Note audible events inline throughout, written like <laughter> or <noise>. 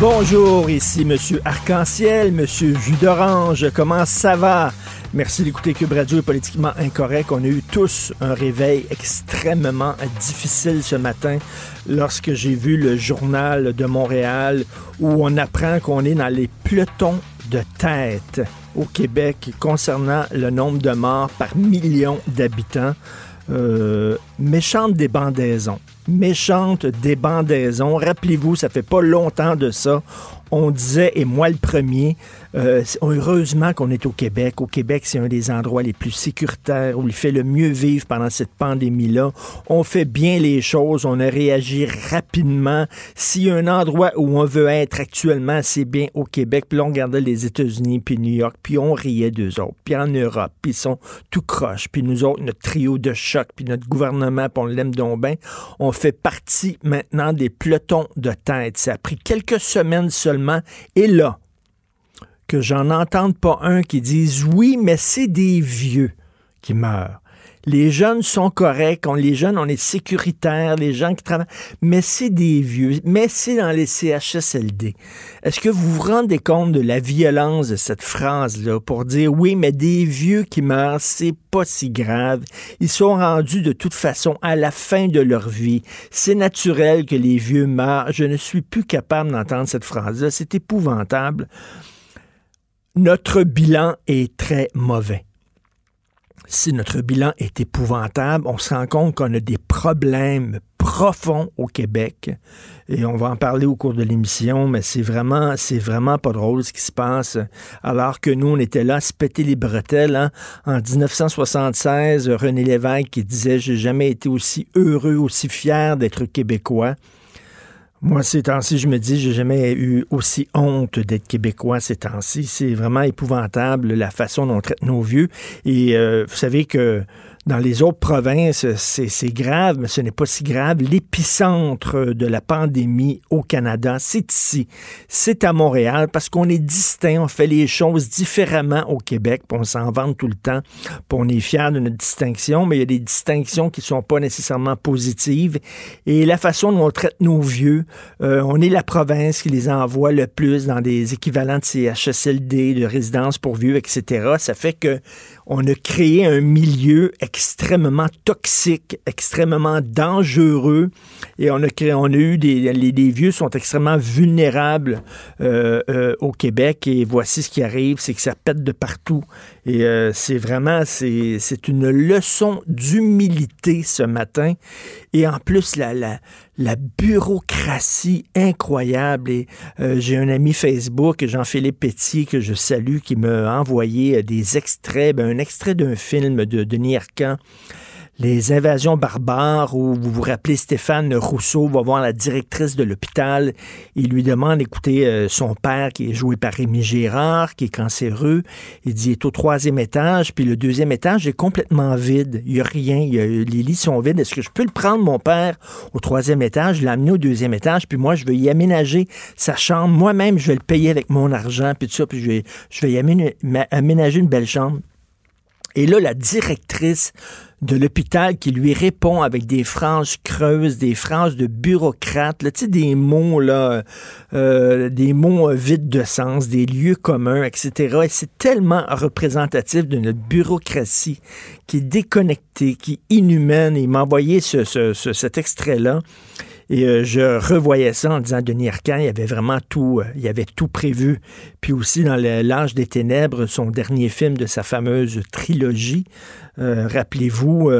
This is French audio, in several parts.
Bonjour, ici Monsieur Arc-en-Ciel, Monsieur Jus d'Orange. Comment ça va? Merci d'écouter Cube Radio est politiquement incorrect. On a eu tous un réveil extrêmement difficile ce matin lorsque j'ai vu le journal de Montréal où on apprend qu'on est dans les pelotons de tête au Québec concernant le nombre de morts par million d'habitants. Euh, méchante débandaison. Méchante débandaison. Rappelez-vous, ça fait pas longtemps de ça. On disait, et moi le premier, euh, heureusement qu'on est au Québec. Au Québec, c'est un des endroits les plus sécuritaires, où il fait le mieux vivre pendant cette pandémie-là. On fait bien les choses, on a réagi rapidement. S'il y un endroit où on veut être actuellement, c'est bien au Québec. Puis là, on regardait les États-Unis, puis New York, puis on riait d'eux autres. Puis en Europe, puis ils sont tout croches. Puis nous autres, notre trio de choc, puis notre gouvernement, puis on l'aime donc bien. On fait partie maintenant des pelotons de tête. Ça a pris quelques semaines seulement. Et là, que j'en entende pas un qui dise oui, mais c'est des vieux qui meurent. Les jeunes sont corrects, on, les jeunes, on est sécuritaires, les gens qui travaillent, mais c'est des vieux, mais c'est dans les CHSLD. Est-ce que vous vous rendez compte de la violence de cette phrase-là pour dire oui, mais des vieux qui meurent, c'est pas si grave. Ils sont rendus de toute façon à la fin de leur vie. C'est naturel que les vieux meurent. Je ne suis plus capable d'entendre cette phrase-là. C'est épouvantable notre bilan est très mauvais. Si notre bilan est épouvantable, on se rend compte qu'on a des problèmes profonds au Québec et on va en parler au cours de l'émission, mais c'est vraiment, c'est vraiment pas drôle ce qui se passe. Alors que nous, on était là à se péter les bretelles. Hein. En 1976, René Lévesque qui disait J'ai jamais été aussi heureux, aussi fier d'être québécois. Moi, ces temps-ci, je me dis, j'ai jamais eu aussi honte d'être québécois ces temps-ci. C'est vraiment épouvantable la façon dont on traite nos vieux. Et euh, vous savez que dans les autres provinces, c'est grave, mais ce n'est pas si grave. L'épicentre de la pandémie au Canada, c'est ici. C'est à Montréal parce qu'on est distinct, on fait les choses différemment au Québec, puis on s'en vante tout le temps, puis on est fier de notre distinction, mais il y a des distinctions qui ne sont pas nécessairement positives. Et la façon dont on traite nos vieux, euh, on est la province qui les envoie le plus dans des équivalents de CHSLD, de résidences pour vieux, etc. Ça fait que on a créé un milieu extrêmement toxique, extrêmement dangereux, et on a créé, on a eu des, les, vieux sont extrêmement vulnérables euh, euh, au Québec, et voici ce qui arrive, c'est que ça pète de partout, et euh, c'est vraiment, c'est, une leçon d'humilité ce matin, et en plus la, la, la bureaucratie incroyable. Et euh, j'ai un ami Facebook, Jean-Philippe Pétier, que je salue, qui m'a envoyé des extraits, ben, un extrait d'un film de Denis Arcand les invasions barbares où vous vous rappelez Stéphane Rousseau va voir la directrice de l'hôpital. Il lui demande d'écouter euh, son père qui est joué par Rémi Gérard, qui est cancéreux. Il dit, il est au troisième étage, puis le deuxième étage est complètement vide. Il n'y a rien. les lits sont vides. Est-ce que je peux le prendre, mon père, au troisième étage, l'amener au deuxième étage, puis moi, je vais y aménager sa chambre. Moi-même, je vais le payer avec mon argent, puis tout ça, puis je vais, je vais y aménager une belle chambre. Et là, la directrice de l'hôpital qui lui répond avec des phrases creuses, des phrases de bureaucrate, là, des mots là, euh, des mots euh, vides de sens, des lieux communs, etc. Et c'est tellement représentatif de notre bureaucratie qui est déconnectée, qui est inhumaine. il m'a envoyé ce, cet extrait-là. Et euh, je revoyais ça en disant Denis Arcand, il avait vraiment tout, euh, il avait tout prévu. Puis aussi dans L'Âge des Ténèbres, son dernier film de sa fameuse trilogie, rappelez-vous,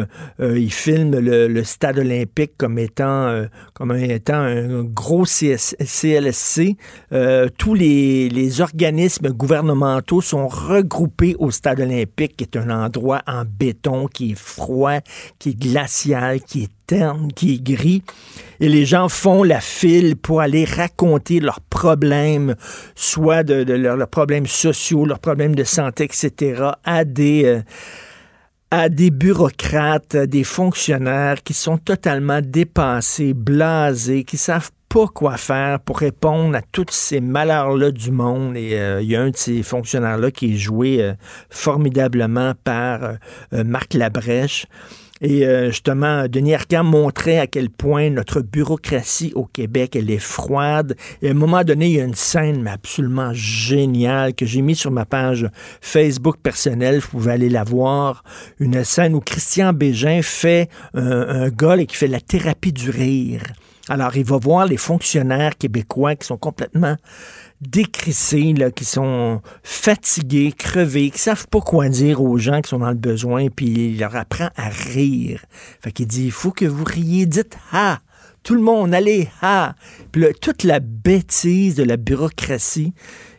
il filme le, stade olympique comme étant, comme étant un gros CLSC. tous les, les organismes gouvernementaux sont regroupés au stade olympique, qui est un endroit en béton, qui est froid, qui est glacial, qui est terne, qui est gris. Et les gens font la file pour aller raconter leurs problèmes, soit de, leurs, problèmes sociaux, leurs problèmes de santé, etc., à des... Euh, à des bureaucrates, des fonctionnaires qui sont totalement dépassés, blasés, qui savent pas quoi faire pour répondre à tous ces malheurs-là du monde. Et euh, il y a un de ces fonctionnaires-là qui est joué euh, formidablement par Marc Labrèche. Et euh, justement, Denis Arcand montrait à quel point notre bureaucratie au Québec, elle est froide. Et à un moment donné, il y a une scène absolument géniale que j'ai mise sur ma page Facebook personnelle. Vous pouvez aller la voir. Une scène où Christian Bégin fait un, gars et qui fait la thérapie du rire. Alors, il va voir les fonctionnaires québécois qui sont complètement décrissés, là, qui sont fatigués, crevés, qui savent pas quoi dire aux gens qui sont dans le besoin, puis il leur apprend à rire. Fait qu'il dit, il faut que vous riez, dites « ha ». Tout le monde, allez, ha! Puis là, toute la bêtise de la bureaucratie,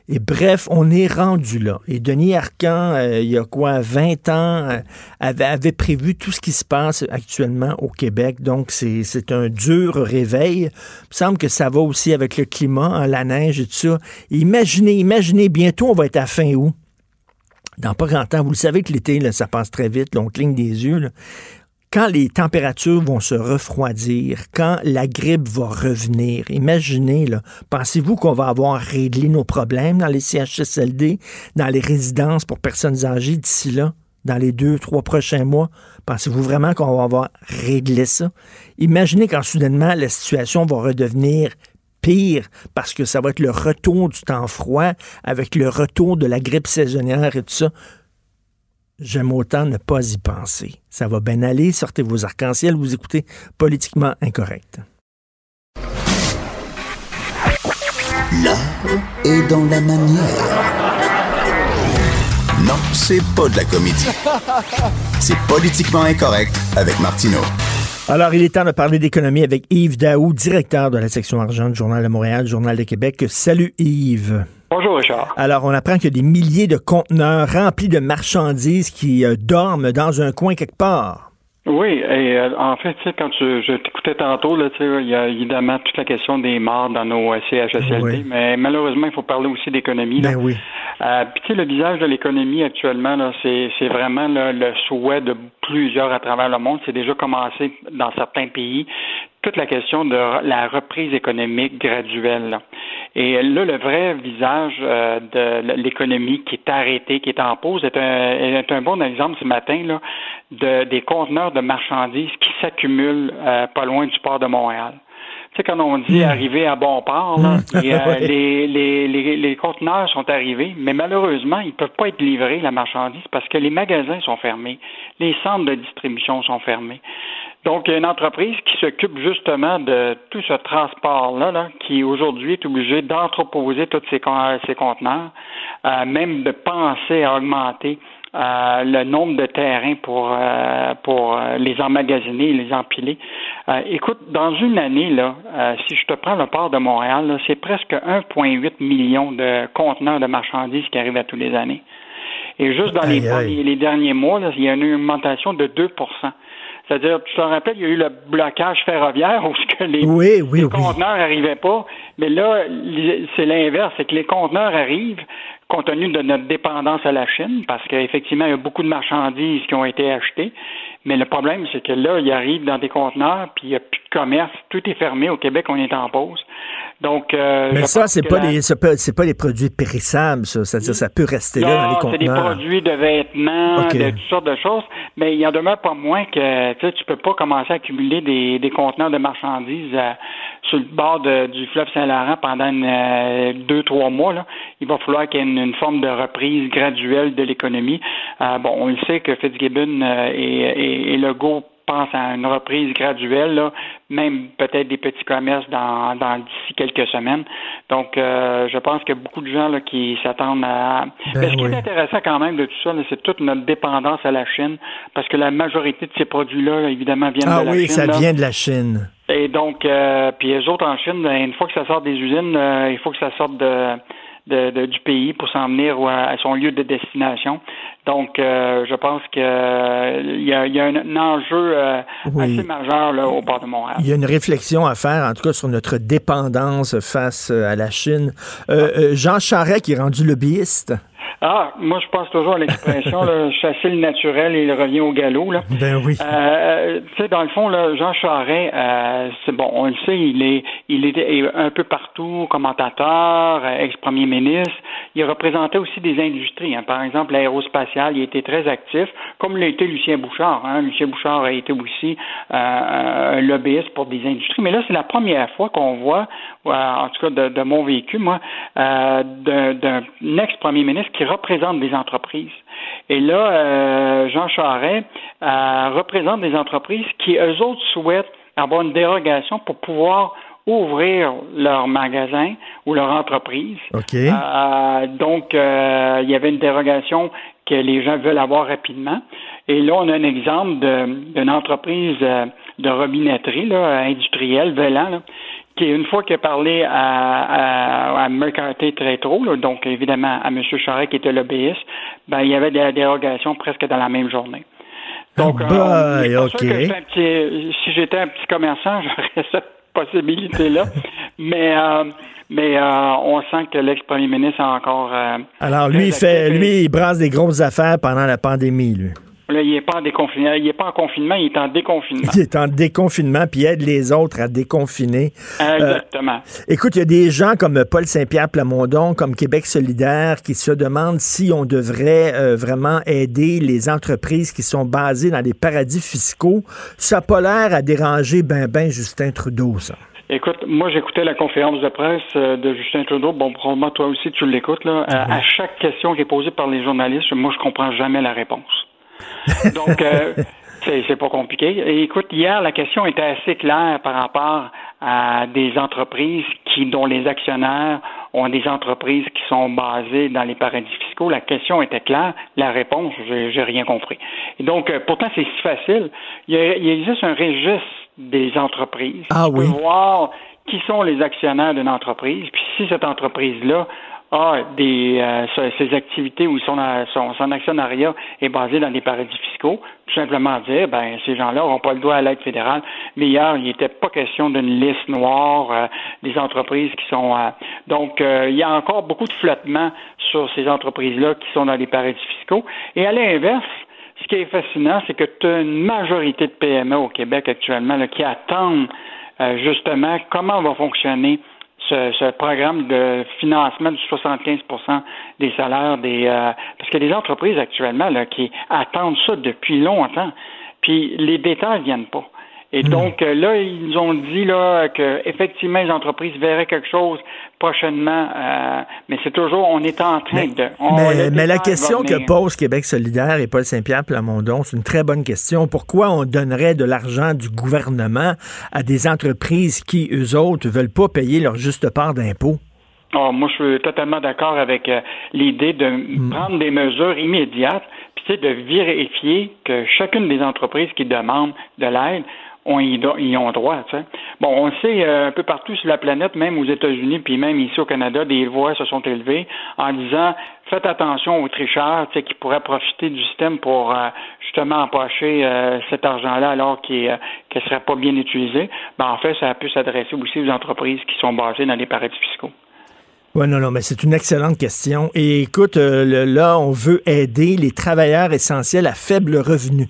et bref, on est rendu là. Et Denis Arcan, euh, il y a quoi, 20 ans, euh, avait, prévu tout ce qui se passe actuellement au Québec. Donc, c'est un dur réveil. Il me semble que ça va aussi avec le climat, hein, la neige et tout ça. Imaginez, imaginez, bientôt, on va être à fin août. Dans pas grand temps, vous le savez que l'été, ça passe très vite, on cligne des yeux quand les températures vont se refroidir, quand la grippe va revenir, imaginez, pensez-vous qu'on va avoir réglé nos problèmes dans les CHSLD, dans les résidences pour personnes âgées d'ici là, dans les deux, trois prochains mois? Pensez-vous vraiment qu'on va avoir réglé ça? Imaginez quand soudainement la situation va redevenir pire parce que ça va être le retour du temps froid avec le retour de la grippe saisonnière et tout ça. J'aime autant ne pas y penser. Ça va bien aller, sortez vos arcs-en-ciel, vous écoutez Politiquement Incorrect. L'art est dans la manière. Non, c'est pas de la comédie. C'est Politiquement Incorrect avec Martineau. Alors, il est temps de parler d'économie avec Yves Daou, directeur de la section argent du Journal de Montréal, Journal de Québec. Salut Yves. Bonjour Richard. Alors, on apprend qu'il y a des milliers de conteneurs remplis de marchandises qui euh, dorment dans un coin quelque part. Oui, et euh, en fait, quand je t'écoutais tantôt, là, il y a évidemment toute la question des morts dans nos euh, CHSLD, mais malheureusement, il faut parler aussi d'économie. Ben oui. Puis tu sais, le visage de l'économie actuellement, là, c'est, vraiment le souhait de plusieurs à travers le monde. C'est déjà commencé dans certains pays. Toute la question de la reprise économique graduelle. Et là, le vrai visage euh, de l'économie qui est arrêté, qui est en pause, est un, est un bon exemple ce matin là, de, des conteneurs de marchandises qui s'accumulent euh, pas loin du port de Montréal. Tu sais, quand on dit hmm. arriver à bon port, là, hmm. euh, <laughs> les, les, les, les, conteneurs sont arrivés, mais malheureusement, ils ne peuvent pas être livrés, la marchandise, parce que les magasins sont fermés, les centres de distribution sont fermés. Donc, il y a une entreprise qui s'occupe justement de tout ce transport-là, là, qui aujourd'hui est obligée d'entreposer tous ces, ces conteneurs, euh, même de penser à augmenter euh, le nombre de terrains pour euh, pour les emmagasiner, les empiler. écoute, dans une année là, si je te prends le port de Montréal, c'est presque 1,8 million de conteneurs de marchandises qui arrivent à tous les années. Et juste dans les, les, derniers mois, là, il y a une augmentation de 2 c'est-à-dire, tu te rappelles, il y a eu le blocage ferroviaire où que les, conteneurs n'arrivaient pas. Mais là, c'est l'inverse, c'est que les conteneurs arrivent compte tenu de notre dépendance à la Chine, parce qu'effectivement, il y a beaucoup de marchandises qui ont été achetées. Mais le problème, c'est que là, ils arrivent dans des conteneurs, puis il n'y a plus de commerce, tout est fermé. Au Québec, on est en pause. Donc, euh, mais ça, c'est pas, les, c'est pas les produits périssables, ça. C'est-à-dire, ça peut rester là dans les conteneurs. c'est des produits de vêtements, de toutes sortes de choses. Mais il y en demeure pas moins que, tu sais, tu peux pas commencer à accumuler des, des conteneurs de marchandises euh, sur le bord du fleuve Saint-Laurent pendant euh, deux, trois mois. Là. Il va falloir qu'il y ait une, forme de reprise graduelle de l'économie. bon, on le sait que Fitzgibbon et, et, et Legault pense à une reprise graduelle, là, même peut-être des petits commerces dans, dans d'ici quelques semaines. Donc, euh, je pense qu'il y a beaucoup de gens là, qui s'attendent à. Ben Mais ce qui oui. est intéressant quand même de tout ça, là, c'est toute notre dépendance à la Chine, parce que la majorité de ces produits-là, là, évidemment, viennent Ah de la oui, Chine. ça là. vient de la Chine. Et donc, euh, puis les autres en Chine, ben, une fois que ça sort des usines, euh, il faut que ça sorte de, de- de- du pays pour s'en venir ou à, à son lieu de destination. Donc, euh, je pense que euh, y, a, il y a un, un enjeu euh, Oui. assez majeur là, au port de Montréal. Il y a une réflexion à faire, en tout cas, sur notre dépendance face à la Chine. Euh, Jean Charest, qui est rendu lobbyiste. Ah, moi, je pense toujours à l'expression <laughs> chasser le naturel et il revient au galop. Là. Ben oui. Euh, tu sais, dans le fond, là, Jean Charest, euh, c'est bon, on le sait, il est, il est un peu partout, commentateur, euh, ex-premier ministre. Il représentait aussi des industries. hein. Par exemple, l'aérospatiale, il était très actif, comme l'a été Lucien Bouchard. Hein. Lucien Bouchard a été aussi euh, un lobbyiste pour des industries. Mais là, c'est la première fois qu'on voit, euh, en tout cas de, de mon vécu, moi, euh, d'un d'un ex-premier ministre qui représente des entreprises. Et là, euh, Jean Charest euh, représente des entreprises qui, eux autres, souhaitent avoir une dérogation pour pouvoir ouvrir leur magasin ou leur entreprise. OK. Euh, donc, euh, il y avait une dérogation que les gens veulent avoir rapidement. Et là, on a un exemple d'une entreprise de robinetterie là, industrielle, Velan, là, qui, une fois qu'il a parlé à, à, à McCarthy très trop, là, donc évidemment à M. Charest qui était lobbyiste, ben, il y avait des dérogations presque dans la même journée. Donc, Ah, euh, boy, que un petit- si j'étais un petit commerçant, <laughs> j'aurais cette possibilité-là. mais euh, mais euh, on sent que l'ex-premier ministre a encore. euh, Alors, lui, il fait, lui, il brasse des grosses affaires pendant la pandémie, lui. Là, il n'est pas en déconfinement. Il est pas en confinement, il est en déconfinement. Il est en déconfinement, puis il aide les autres à déconfiner. Exactement. Écoute, il y a des gens comme Paul Saint-Pierre Plamondon, comme Québec solidaire, qui se demandent si on devrait euh, vraiment aider les entreprises qui sont basées dans des paradis fiscaux. Ça n'a pas l'air à déranger ben ben Justin Trudeau, ça. Écoute, moi j'écoutais la conférence de presse euh, de Justin Trudeau. Bon, probablement toi aussi tu l'écoutes là. Euh, À chaque question qui est posée par les journalistes, moi je comprends jamais la réponse. <laughs> Donc euh, c'est pas compliqué. Et écoute, hier la question était assez claire par rapport à des entreprises qui dont les actionnaires ont des entreprises qui sont basées dans les paradis fiscaux. La question était claire. La réponse, j'ai rien compris. Et donc euh, pourtant c'est si facile. Il, y a- il existe un registre des entreprises. Ah oui. peux voir qui sont les actionnaires d'une entreprise, puis si cette entreprise-là a des euh, ses activités ou son, son, son actionnariat est basé dans des paradis fiscaux, tout simplement dire ben ces gens-là n'auront pas le droit à l'aide fédérale. Mais hier, il n'était pas question d'une liste noire euh, des entreprises qui sont euh, donc euh, il y a encore beaucoup de flottement sur ces entreprises-là qui sont dans les paradis fiscaux. Et à l'inverse, ce qui est fascinant, c'est que tu as une majorité de PME au Québec actuellement là, qui attendent euh, justement comment va fonctionner ce, ce programme de financement de 75% des salaires des euh, parce a des entreprises actuellement là, qui attendent ça depuis longtemps. Puis les détails viennent pas. Et donc euh, là, ils nous ont dit là que effectivement les entreprises verraient quelque chose prochainement, euh, mais c'est toujours on est en train de. on- mais, la question que pose Québec solidaire et Paul Saint-Pierre Plamondon, c'est une très bonne question. Pourquoi on donnerait de l'argent du gouvernement à des entreprises qui, eux autres, veulent pas payer leur juste part d'impôts? Ah, moi, je suis totalement d'accord avec euh, l'idée de prendre des mesures immédiates, puis sais, de vérifier que chacune des entreprises qui demandent de l'aide ont y, ont droit. Bon, on sait euh, un peu partout sur la planète, même aux États-Unis, puis même ici au Canada, des voix se sont élevées en disant faites attention aux tricheurs qui pourraient profiter du système pour euh, justement empocher euh, cet argent-là alors qu'il ne serait pas bien utilisé. Ben, en fait, ça a pu s'adresser aussi aux entreprises qui sont basées dans les paradis fiscaux. Oui, non, non, mais c'est une excellente question. Et écoute, là, on veut aider les travailleurs essentiels à faible revenu.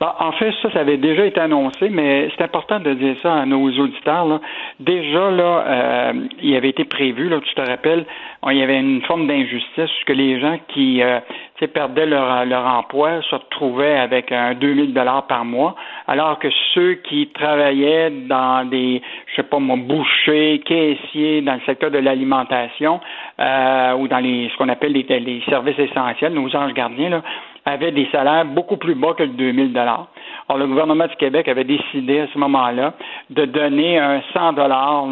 Ben, en fait, ça, ça avait déjà été annoncé, mais c'est important de dire ça à nos auditeurs. Déjà, là, euh, il avait été prévu, là, tu te rappelles, il y avait une forme d'injustice que les gens qui euh, perdaient leur, leur emploi se retrouvaient avec un 2000 dollars par mois, alors que ceux qui travaillaient dans des, je sais pas moi, bouchers, caissiers, dans le secteur de l'alimentation euh, ou dans les ce qu'on appelle les, les services essentiels, nos anges gardiens, là, avaient des salaires beaucoup plus bas que le 2000 dollars. Alors, le gouvernement du Québec avait décidé à ce moment-là de donner un 100 dollars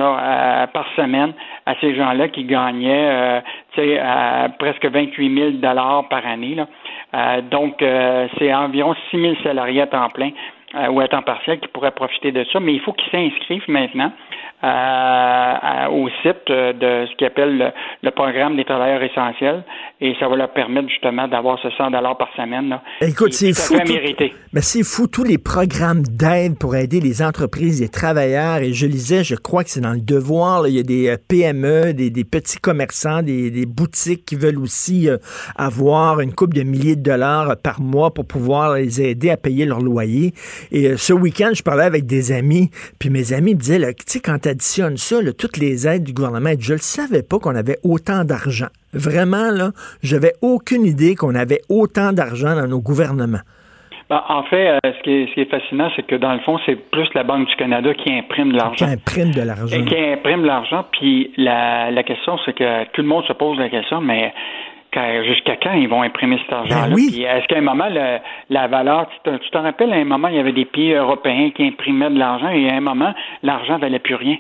par semaine à ces gens-là qui gagnaient euh, presque 28 000 dollars par année. Là. donc, c'est environ 6 000 salariés à temps plein ou à temps partiel qui pourraient profiter de ça, mais il faut qu'ils s'inscrivent maintenant au site de ce qu'ils appellent le, programme des travailleurs essentiels et ça va leur permettre justement d'avoir ce 100 dollars par semaine. Là, Écoute, c'est fou. mais c'est fou tous les programmes d'aide pour aider les entreprises, les travailleurs. Et je lisais, je crois que c'est dans le devoir. il y a des euh, PME, des, petits commerçants, des, boutiques qui veulent aussi euh, avoir une coupe de milliers de dollars par mois pour pouvoir les aider à payer leur loyer. Et euh, ce week-end, je parlais avec des amis, puis mes amis me disaient, tu sais, quand additionne ça, toutes les aides du gouvernement, je ne savais pas qu'on avait autant d'argent. Vraiment, là, j'avais aucune idée qu'on avait autant d'argent dans nos gouvernements. Ben, en fait, euh, ce, qui est, fascinant, c'est que dans le fond, c'est plus la Banque du Canada qui imprime de l'argent. Qui imprime de l'argent. Qui imprime de l'argent. Puis la, question, c'est que tout le monde se pose la question, mais jusqu'à quand ils vont imprimer cet argent-là? Ben est-ce qu'à un moment, la valeur, tu te rappelles, à un moment, il y avait des pays européens qui imprimaient de l'argent et à un moment, l'argent ne valait plus rien.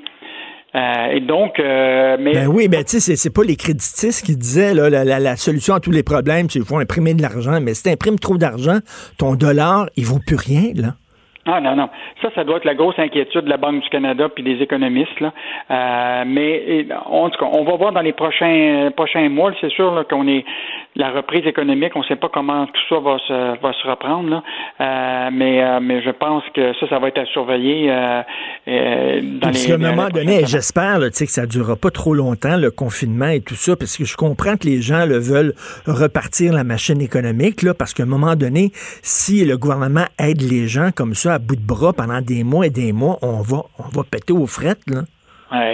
Euh, et donc, euh, mais ben oui, ben tu sais, c'est pas les créditistes qui disaient là, la, solution à tous les problèmes, c'est qu'il faut imprimer de l'argent. Mais si tu imprimes trop d'argent, ton dollar, il vaut plus rien là. Ah non, non. Ça, ça doit être la grosse inquiétude de la Banque du Canada puis des économistes. Là. Euh, mais en tout cas, on va voir dans les prochains prochains mois. C'est sûr qu'on est la reprise économique, on ne sait pas comment tout ça va se va se reprendre. Là. Euh, mais euh, mais je pense que ça, ça va être à surveiller euh, dans les. À un moment donné, j'espère que ça ne durera pas trop longtemps le confinement et tout ça, parce que je comprends que les gens le veulent repartir la machine économique là, parce qu'à un moment donné, si le gouvernement aide les gens comme ça bout de bras pendant des mois et des mois, on va, on va péter aux frettes, là.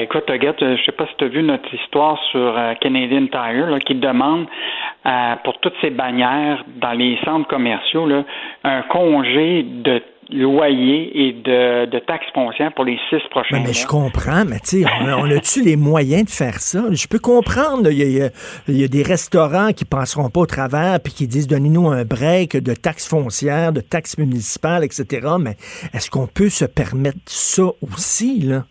Écoute, Agathe, je sais pas si tu as vu notre histoire sur euh, Canadian Tire qui demande euh, pour toutes ces bannières dans les centres commerciaux un congé de loyer et de, de, taxes foncières pour les six prochains mois. Mais je comprends, mais tu sais, on, a-tu les moyens de faire ça? Je peux comprendre, il y, y, a, des restaurants qui passeront pas au travers puis qui disent donnez-nous un break de taxes foncières, de taxes municipales, etc. Mais est-ce qu'on peut se permettre ça aussi, là?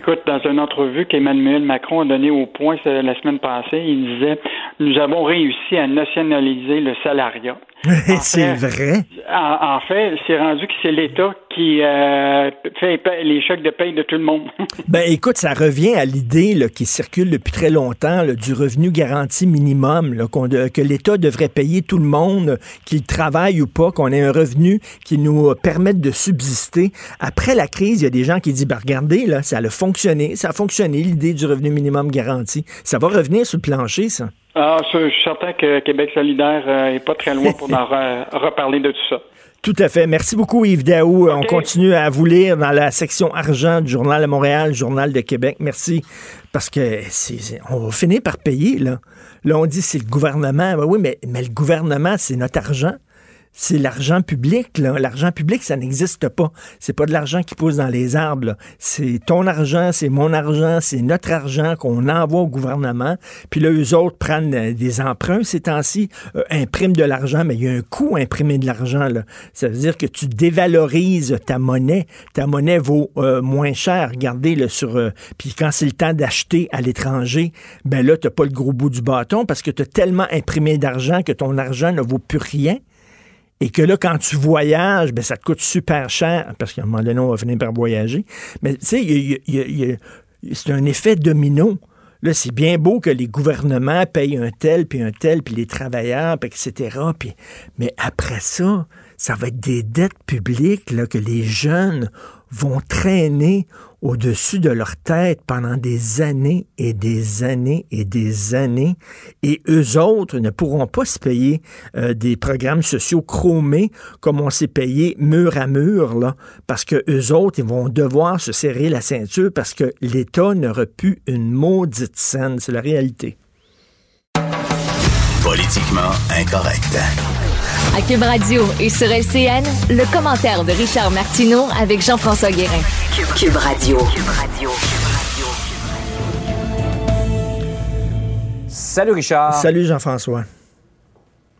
Écoute, dans une entrevue qu'Emmanuel Macron a donnée au point la semaine passée, il disait Nous avons réussi à nationaliser le salariat. <laughs> c'est vrai. En, fait, c'est rendu que c'est l'État qui euh, fait les chèques de paye de tout le monde. <laughs> ben écoute, ça revient à l'idée qui circule depuis très longtemps du revenu garanti minimum, que l'État devrait payer tout le monde, qu'il travaille ou pas, qu'on ait un revenu qui nous permette de subsister. Après la crise, il y a des gens qui disent, ben regardez, là, ça a fonctionné, ça a fonctionné, l'idée du revenu minimum garanti. Ça va revenir sur le plancher, ça. Ah, je suis certain que Québec solidaire n'est euh, pas très loin pour en <laughs> reparler de tout ça. Tout à fait. Merci beaucoup, Yves Daou. On continue à vous lire dans la section argent du Journal de Montréal, Journal de Québec. Merci. Parce que on va finir par payer, là. Là, on dit c'est le gouvernement. Ben oui, mais, mais le gouvernement, c'est notre argent c'est l'argent public. L'argent public, ça n'existe pas. C'est pas de l'argent qui pousse dans les arbres. C'est ton argent, c'est mon argent, c'est notre argent qu'on envoie au gouvernement. Puis là, eux autres prennent euh, des emprunts ces temps-ci, euh, impriment de l'argent, mais il y a un coût à imprimer de l'argent. Ça veut dire que tu dévalorises ta monnaie. Ta monnaie vaut euh, moins cher. Regardez le sur. puis quand c'est le temps d'acheter à l'étranger, ben là, tu n'as pas le gros bout du bâton parce que tu tellement imprimé d'argent que ton argent ne vaut plus rien et que là, quand tu voyages, ben, ça te coûte super cher, parce qu'à un moment donné, on va finir par voyager. Mais tu sais, c'est un effet domino. Là, c'est bien beau que les gouvernements payent un tel, puis un tel, puis les travailleurs, puis etc. Puis, mais après ça, ça va être des dettes publiques que les jeunes vont traîner au-dessus de leur tête pendant des années et des années et des années, et eux autres ne pourront pas se payer euh, des programmes sociaux chromés comme on s'est payé mur à mur, là, parce que eux autres, ils vont devoir se serrer la ceinture parce que l'État n'aura plus une maudite scène. C'est la réalité. Politiquement incorrect. À Cube Radio et sur LCN, le commentaire de Richard Martineau avec Jean-François Guérin. Cube, Radio. Salut Richard. Salut Jean-François.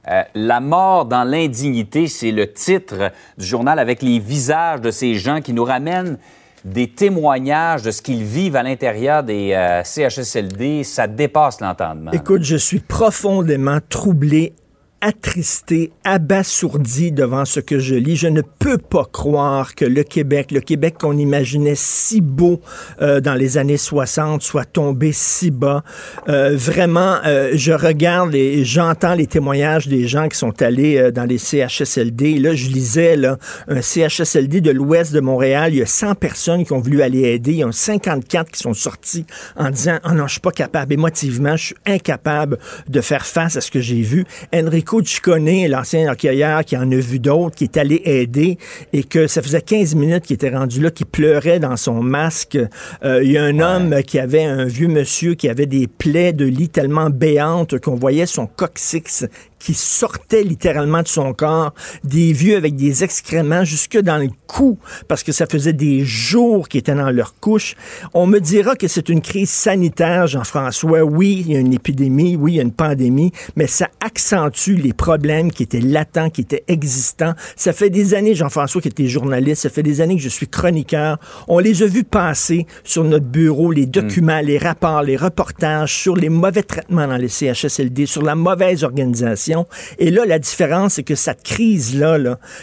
Euh, la mort dans l'indignité, c'est le titre du journal avec les visages de ces gens qui nous ramènent des témoignages de ce qu'ils vivent à l'intérieur des euh, CHSLD. Ça dépasse l'entendement. Écoute, je suis profondément troublé attristé, abasourdi devant ce que je lis. Je ne peux pas croire que le Québec, le Québec qu'on imaginait si beau euh, dans les années 60, soit tombé si bas. Euh, vraiment, euh, je regarde et j'entends les témoignages des gens qui sont allés dans les CHSLD. Là, je lisais là, un CHSLD de l'ouest de Montréal. Il y a 100 personnes qui ont voulu aller aider. Il y a 54 qui sont sortis en disant, oh non, je suis pas capable. Émotivement, je suis incapable de faire face à ce que j'ai vu. L'ancien hockeyeur qui en a vu d'autres, qui est allé aider et que ça faisait 15 minutes qu'il était rendu là, qui pleurait dans son masque. Euh, il y a un homme qui avait un vieux monsieur qui avait des plaies de lit tellement béantes qu'on voyait son coccyx qui sortait littéralement de son corps, des vieux avec des excréments jusque dans le cou, parce que ça faisait des jours qu'ils étaient dans leur couche. On me dira que c'est une crise sanitaire, Jean-François. Oui, il y a une épidémie, oui, il y a une pandémie, mais ça accentue les problèmes qui étaient latents, qui étaient existants. Ça fait des années, Jean-François, qui était journaliste, ça fait des années que je suis chroniqueur. On les a vus passer sur notre bureau, les documents, les rapports, les reportages sur les mauvais traitements dans les CHSLD, sur la mauvaise organisation et là, la différence, c'est que cette crise-là,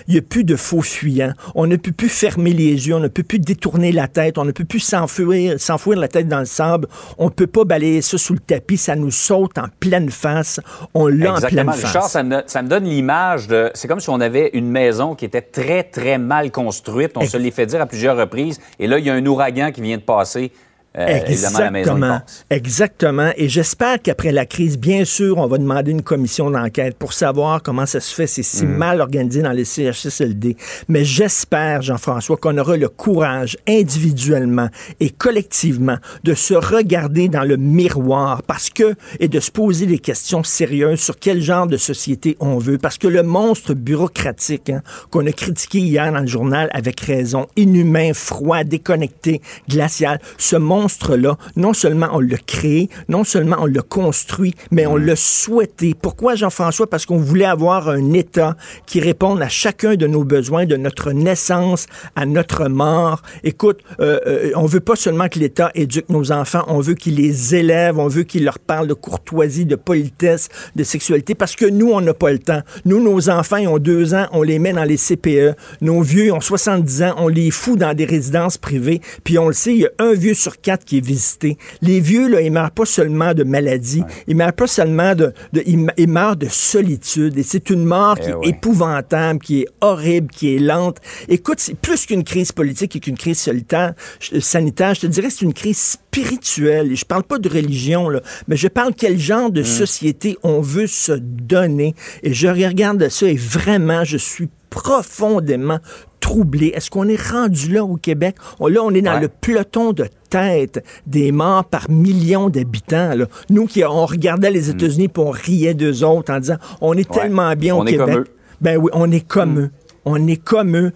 il n'y a plus de faux fuyants. On ne peut plus fermer les yeux, on ne peut plus détourner la tête, on ne peut plus s'enfouir, s'enfouir la tête dans le sable. On ne peut pas balayer ça sous le tapis, ça nous saute en pleine face. On l'a en pleine face. Richard, ça me, ça me donne l'image de... C'est comme si on avait une maison qui était très, très mal construite. On se l'est fait dire à plusieurs reprises. Et là, il y a un ouragan qui vient de passer euh, exactement. exactement. Et j'espère qu'après la crise, bien sûr, on va demander une commission d'enquête pour savoir comment ça se fait, c'est si mm. mal organisé dans les CHSLD. Mais j'espère, Jean-François, qu'on aura le courage individuellement et collectivement de se regarder dans le miroir parce que, et de se poser des questions sérieuses sur quel genre de société on veut. Parce que le monstre bureaucratique hein, qu'on a critiqué hier dans le journal avec raison, inhumain, froid, déconnecté, glacial, ce monstre là non seulement on l'a créé, non seulement on l'a construit, mais on l'a souhaité. Pourquoi, Jean-François? Parce qu'on voulait avoir un État qui réponde à chacun de nos besoins, de notre naissance à notre mort. Écoute, euh, euh, on veut pas seulement que l'État éduque nos enfants, on veut qu'il les élève, on veut qu'il leur parle de courtoisie, de politesse, de sexualité, parce que nous, on n'a pas le temps. Nous, nos enfants, ils ont deux ans, on les met dans les CPE. Nos vieux, ils ont 70 ans, on les fout dans des résidences privées. Puis on le sait, il y a un vieux sur qui est visité. Les vieux, là, ils meurent pas seulement de maladie, ils meurent pas seulement de, ils, meurent de solitude. Et c'est une mort qui eh est épouvantable, qui est horrible, qui est lente. Écoute, c'est plus qu'une crise politique et qu'une crise solitaire, sanitaire. Je te dirais, c'est une crise spirituelle. Et je parle pas de religion, là, mais je parle quel genre de mm. société on veut se donner. Et je regarde ça et vraiment, je suis profondément troublé? Est-ce qu'on est rendu là au Québec? Là, on est dans le peloton de tête des morts par millions d'habitants. Nous qui on regardait les hmm. États-Unis pour on riait d'eux autres en disant on est tellement bien au Québec. Ben oui, on est comme hmm. eux. On est comme eux.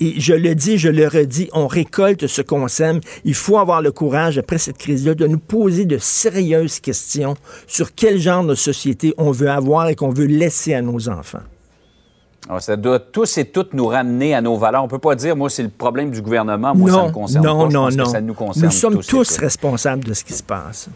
et je le dis, je le redis, on récolte ce qu'on sème. Il faut avoir le courage, après cette crise-là, de nous poser de sérieuses questions sur quel genre de société on veut avoir et qu'on veut laisser à nos enfants. Ah, ça doit tous et toutes nous ramener à nos valeurs. On ne peut pas dire, moi, c'est le problème du gouvernement, moi, ça me concerne non, Non, non, ça nous concerne Nous sommes tous responsables de ce qui se passe.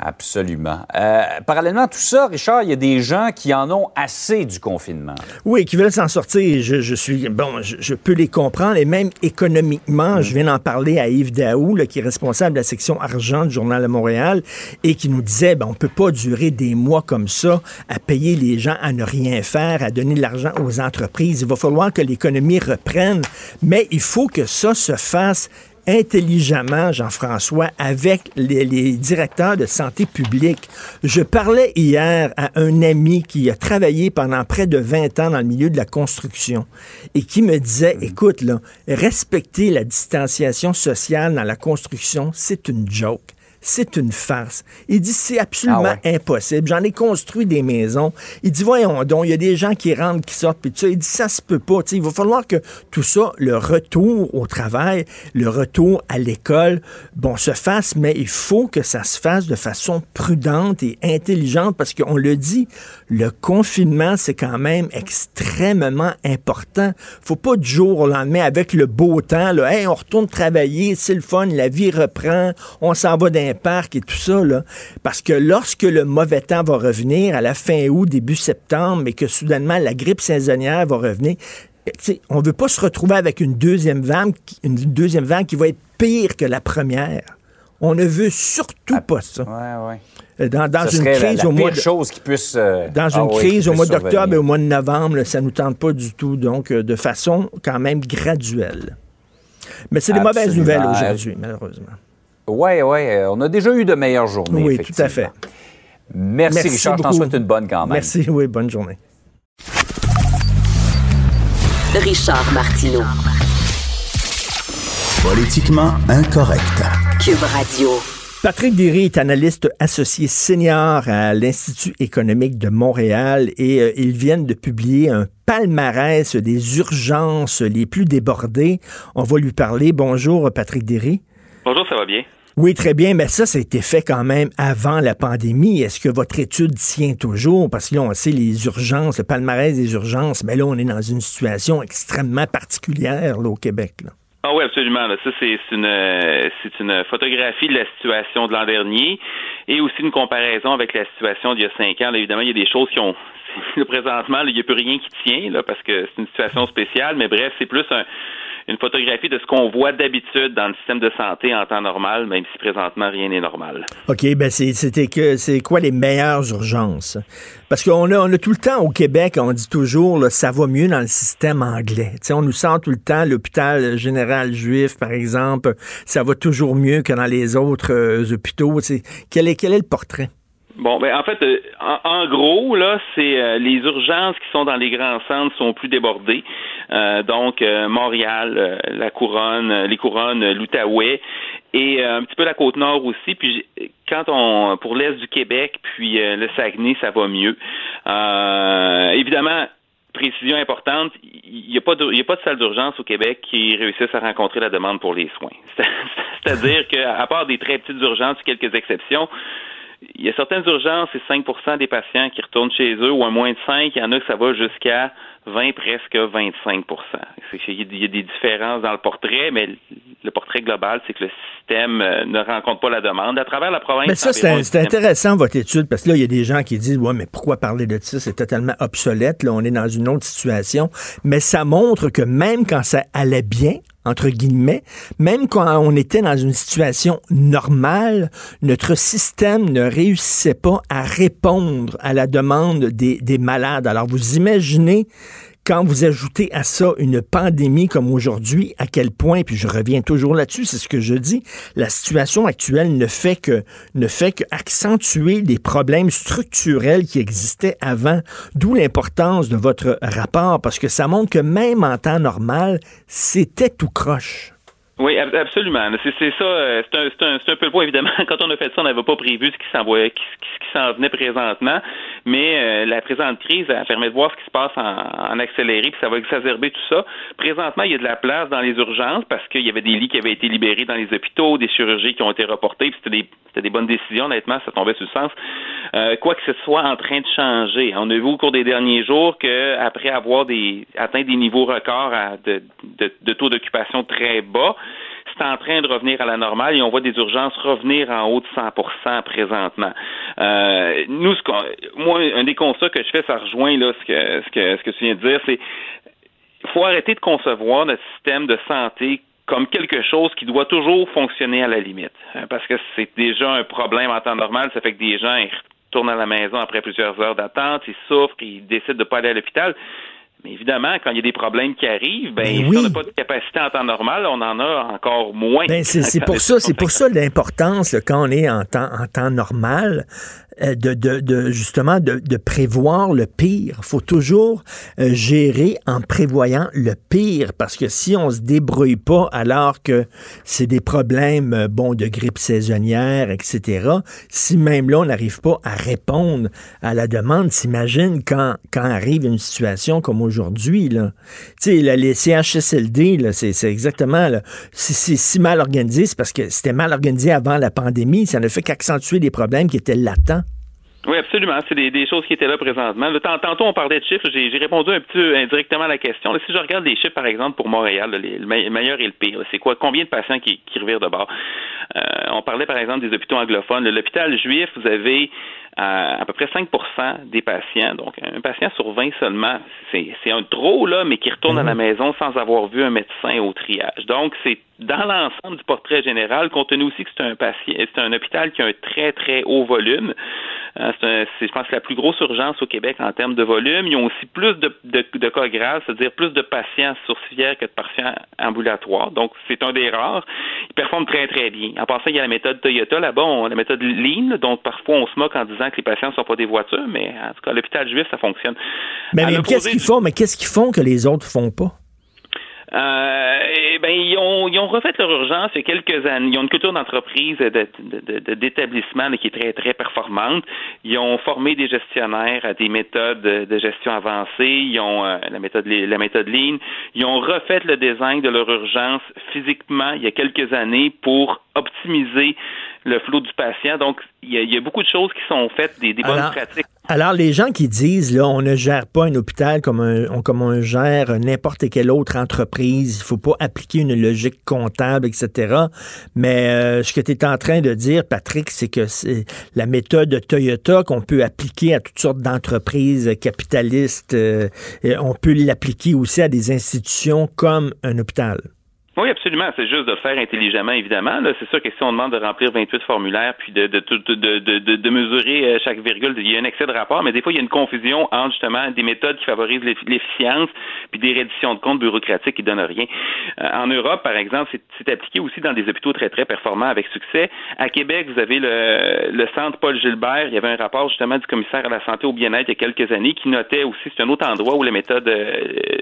Absolument. Euh, parallèlement à tout ça, Richard, il y a des gens qui en ont assez du confinement. Oui, qui veulent s'en sortir. Je, suis bon, je, peux les comprendre et même économiquement, je viens d'en parler à Yves Daou, qui est responsable de la section argent du journal de Montréal, et qui nous disait, ben, on peut pas durer des mois comme ça à payer les gens à ne rien faire, à donner de l'argent aux entreprises. Il va falloir que l'économie reprenne, mais il faut que ça se fasse intelligemment, Jean-François, avec les, directeurs de santé publique. Je parlais hier à un ami qui a travaillé pendant près de 20 ans dans le milieu de la construction et qui me disait, mm. écoute, là, respecter la distanciation sociale dans la construction, c'est une joke c'est une farce. Il dit, c'est absolument Ah ouais. impossible. J'en ai construit des maisons. Il dit, voyons donc, il y a des gens qui rentrent, qui sortent, puis tout ça. Il dit, ça se peut pas. Tu sais, il va falloir que tout ça, le retour au travail, le retour à l'école, bon, se fasse, mais il faut que ça se fasse de façon prudente et intelligente parce qu'on le dit, le confinement, c'est quand même extrêmement important. Faut pas du jour au lendemain, avec le beau temps, là, hey, on retourne travailler, c'est le fun, la vie reprend, on s'en va d'un parc et tout ça, là. Parce que lorsque le mauvais temps va revenir à la fin août, début septembre, mais que soudainement la grippe saisonnière va revenir, sais, on veut pas se retrouver avec une deuxième vague, qui- une deuxième vague qui va être pire que la première. On ne veut surtout pas ça. Ouais, ouais. Euh, Dans, dans une la- crise la au mois de, chose qui puisse. euh, dans ah une ouais, crise au mois d'octobre et au mois de novembre, là, ça nous tente pas du tout. Donc, euh, de façon quand même graduelle. Mais c'est des mauvaises nouvelles aujourd'hui, malheureusement. Oui, oui. euh, on a déjà eu de meilleures journées. Oui, tout à fait. Merci, Merci Richard. Je t'en souhaite une bonne quand même. Merci, oui, bonne journée. Richard Martineau. Politiquement incorrect. Cube Radio. Patrick Derry est analyste associé senior à l'Institut économique de Montréal et euh, ils viennent de publier un palmarès des urgences les plus débordées. On va lui parler. Bonjour, Patrick Derry. Bonjour, ça va bien? Oui, très bien, mais ça, ça a été fait quand même avant la pandémie. Est-ce que votre étude tient toujours? Parce que là, on sait les urgences, le palmarès des urgences, mais là, on est dans une situation extrêmement particulière là, au Québec. là. Ah oui, absolument. Ça, c'est une, une photographie de la situation de l'an dernier et aussi une comparaison avec la situation d'il y a cinq ans. Évidemment, il y a des choses qui ont... <laughs> présentement, il n'y a plus rien qui tient là, parce que c'est une situation spéciale, mais bref, c'est plus un- une photographie de ce qu'on voit d'habitude dans le système de santé en temps normal, même si présentement, rien n'est normal. OK, ben c'était que c'est quoi les meilleures urgences? Parce qu'on a, on a tout le temps au Québec, on dit toujours là, ça va mieux dans le système anglais. On nous sent tout le temps l'hôpital général juif, par exemple, ça va toujours mieux que dans les autres euh, hôpitaux. Quel est quel est le portrait? Bon, ben en fait, euh, en, en gros, là, c'est euh, les urgences qui sont dans les grands centres sont plus débordées. Euh, donc, euh, Montréal, euh, la couronne, euh, les couronnes, l'Outaouais et un petit peu la côte nord aussi. Puis quand on pour l'est du Québec, puis le Saguenay, ça va mieux. Évidemment. Précision importante, il n'y a, pas y a pas de salle d'urgence au Québec qui réussisse à rencontrer la demande pour les soins. C'est- <laughs> C'est-à-dire qu'à part des très petites urgences, quelques exceptions, il y a certaines urgences, c'est 5% des patients qui retournent chez eux, ou à moins de 5, il y en a que ça va jusqu'à 20, presque 25 C'est qu'il y a- Il y a des différences dans le portrait, mais le portrait global, c'est que le système euh, ne rencontre pas la demande. À travers la province... Mais ça, c'est un intéressant, votre étude, parce que là, il y a des gens qui disent, ouais, mais pourquoi parler de ça? C'est totalement obsolète. Là, on est dans une autre situation. Mais ça montre que même quand ça allait bien, entre guillemets, même quand on était dans une situation normale, notre système ne réussissait pas à répondre à la demande des, des malades. Alors, vous imaginez quand vous ajoutez à ça une pandémie comme aujourd'hui, à quel point, puis je reviens toujours là-dessus, c'est ce que je dis, la situation actuelle ne fait que ne fait que accentuer les problèmes structurels qui existaient avant, d'où l'importance de votre rapport, parce que ça montre que même en temps normal, c'était tout croche. Oui, ab- absolument. C'est ça. euh, C'est un, un, un peu le point, évidemment. <laughs> Quand on a fait ça, on n'avait pas prévu ce qui s'en s'en venait présentement. Mais euh, la présente crise, elle permet de voir ce qui se passe en, en accéléré, puis ça va exacerber tout ça. Présentement, il y a de la place dans les urgences parce qu'il y avait des lits qui avaient été libérés dans les hôpitaux, des chirurgies qui ont été reportées, puis c'était des, c'était des bonnes décisions, honnêtement, ça tombait sur le sens. Euh, quoi que ce soit en train de changer. On a vu au cours des derniers jours que après avoir des, atteint des niveaux records à- de, de, de taux d'occupation très bas, c'est en train de revenir à la normale et on voit des urgences revenir en haut de 100% présentement. Euh, nous, ce moi, un des constats que je fais, ça rejoint là ce que ce que ce que tu viens de dire, c'est il faut arrêter de concevoir notre système de santé comme quelque chose qui doit toujours fonctionner à la limite. Euh, Parce que c'est déjà un problème en temps normal, ça fait que des gens ils retournent à la maison après plusieurs heures d'attente, ils souffrent, ils décident de pas aller à l'hôpital. Mais évidemment, quand il y a des problèmes qui arrivent, ben, Ben si on n'a pas de capacité en temps normal, on en a encore moins. Ben, c'est pour ça, c'est pour ça l'importance quand on est en temps, en temps normal. Euh, de, de, de, justement de, de, prévoir le pire. faut toujours euh, gérer en prévoyant le pire parce que si on se débrouille pas alors que c'est des problèmes euh, bon de grippe saisonnière, etc. Si même là on n'arrive pas à répondre à la demande, s'imagine quand quand arrive une situation comme aujourd'hui là. Tu sais les CHSLD là, c'est exactement là, si c'est si mal organisé, c'est parce que c'était mal organisé avant la pandémie, ça ne fait qu'accentuer des problèmes qui étaient latents. Oui, absolument. C'est des, choses qui étaient là présentement. Le, tantôt, on parlait de chiffres. J'ai répondu un petit indirectement à la question. si je regarde les chiffres, par exemple, pour Montréal, le meilleur et le pire, c'est quoi? Combien de patients qui, qui revirent de bord? Euh, on parlait, par exemple, des hôpitaux anglophones. L'hôpital juif, vous avez à, peu près 5% des patients, donc un patient sur 20 seulement, c'est un trop, là, mais qui retourne à la mhm. maison sans avoir vu un médecin au triage. Donc, c'est dans l'ensemble du portrait général, compte tenu aussi que c'est un patient, c'est un hôpital qui a un très, très haut volume. Euh, c'est, je pense, la plus grosse urgence au Québec en termes de volume. Ils ont aussi plus de, de, cas graves, c'est-à-dire plus de patients sourcilières que de patients ambulatoires. Donc, c'est un des rares. Ils performent très, très bien. En passant, il y a la méthode Toyota là-bas, la méthode Lean, dont parfois on se moque en disant que les patients ne sont pas des voitures, mais en tout cas, l'hôpital juif, ça fonctionne. Mais, qu'est-ce qu'ils font? Mais qu'est-ce qu'ils font que les autres font pas? Euh, eh ben, ils ont, ils ont refait leur urgence il y a quelques années. Ils ont une culture d'entreprise, d'établissement qui est très, très performante. Ils ont formé des gestionnaires à des méthodes de gestion avancées. Ils ont euh, la méthode la méthode Lean. Ils ont refait le design de leur urgence physiquement il y a quelques années pour optimiser le flot du patient. Donc, il y, a, beaucoup de choses qui sont faites, des, bonnes pratiques. Alors, les gens qui disent, là, on ne gère pas un hôpital comme, on, comme on gère n'importe quelle autre entreprise, il faut pas appliquer une logique comptable, etc. Mais euh, ce que tu es en train de dire, Patrick, c'est que c'est la méthode Toyota qu'on peut appliquer à toutes sortes d'entreprises capitalistes, euh, on peut l'appliquer aussi à des institutions comme un hôpital. Oui, absolument. C'est juste de le faire intelligemment, évidemment. C'est sûr que si on demande de remplir 28 formulaires puis de, de, de, de, mesurer euh, chaque virgule, il y a un excès de rapport, mais des fois, il y a une confusion entre justement des méthodes qui favorisent l'efficience puis des redditions de comptes bureaucratiques qui donnent rien. Euh, en Europe, par exemple, c'est appliqué aussi dans des hôpitaux très, très performants avec succès. À Québec, vous avez le, le centre Paul Gilbert. Il y avait un rapport justement du commissaire à la santé au bien-être il y a quelques années qui notait aussi, c'est un autre endroit où la méthode, euh,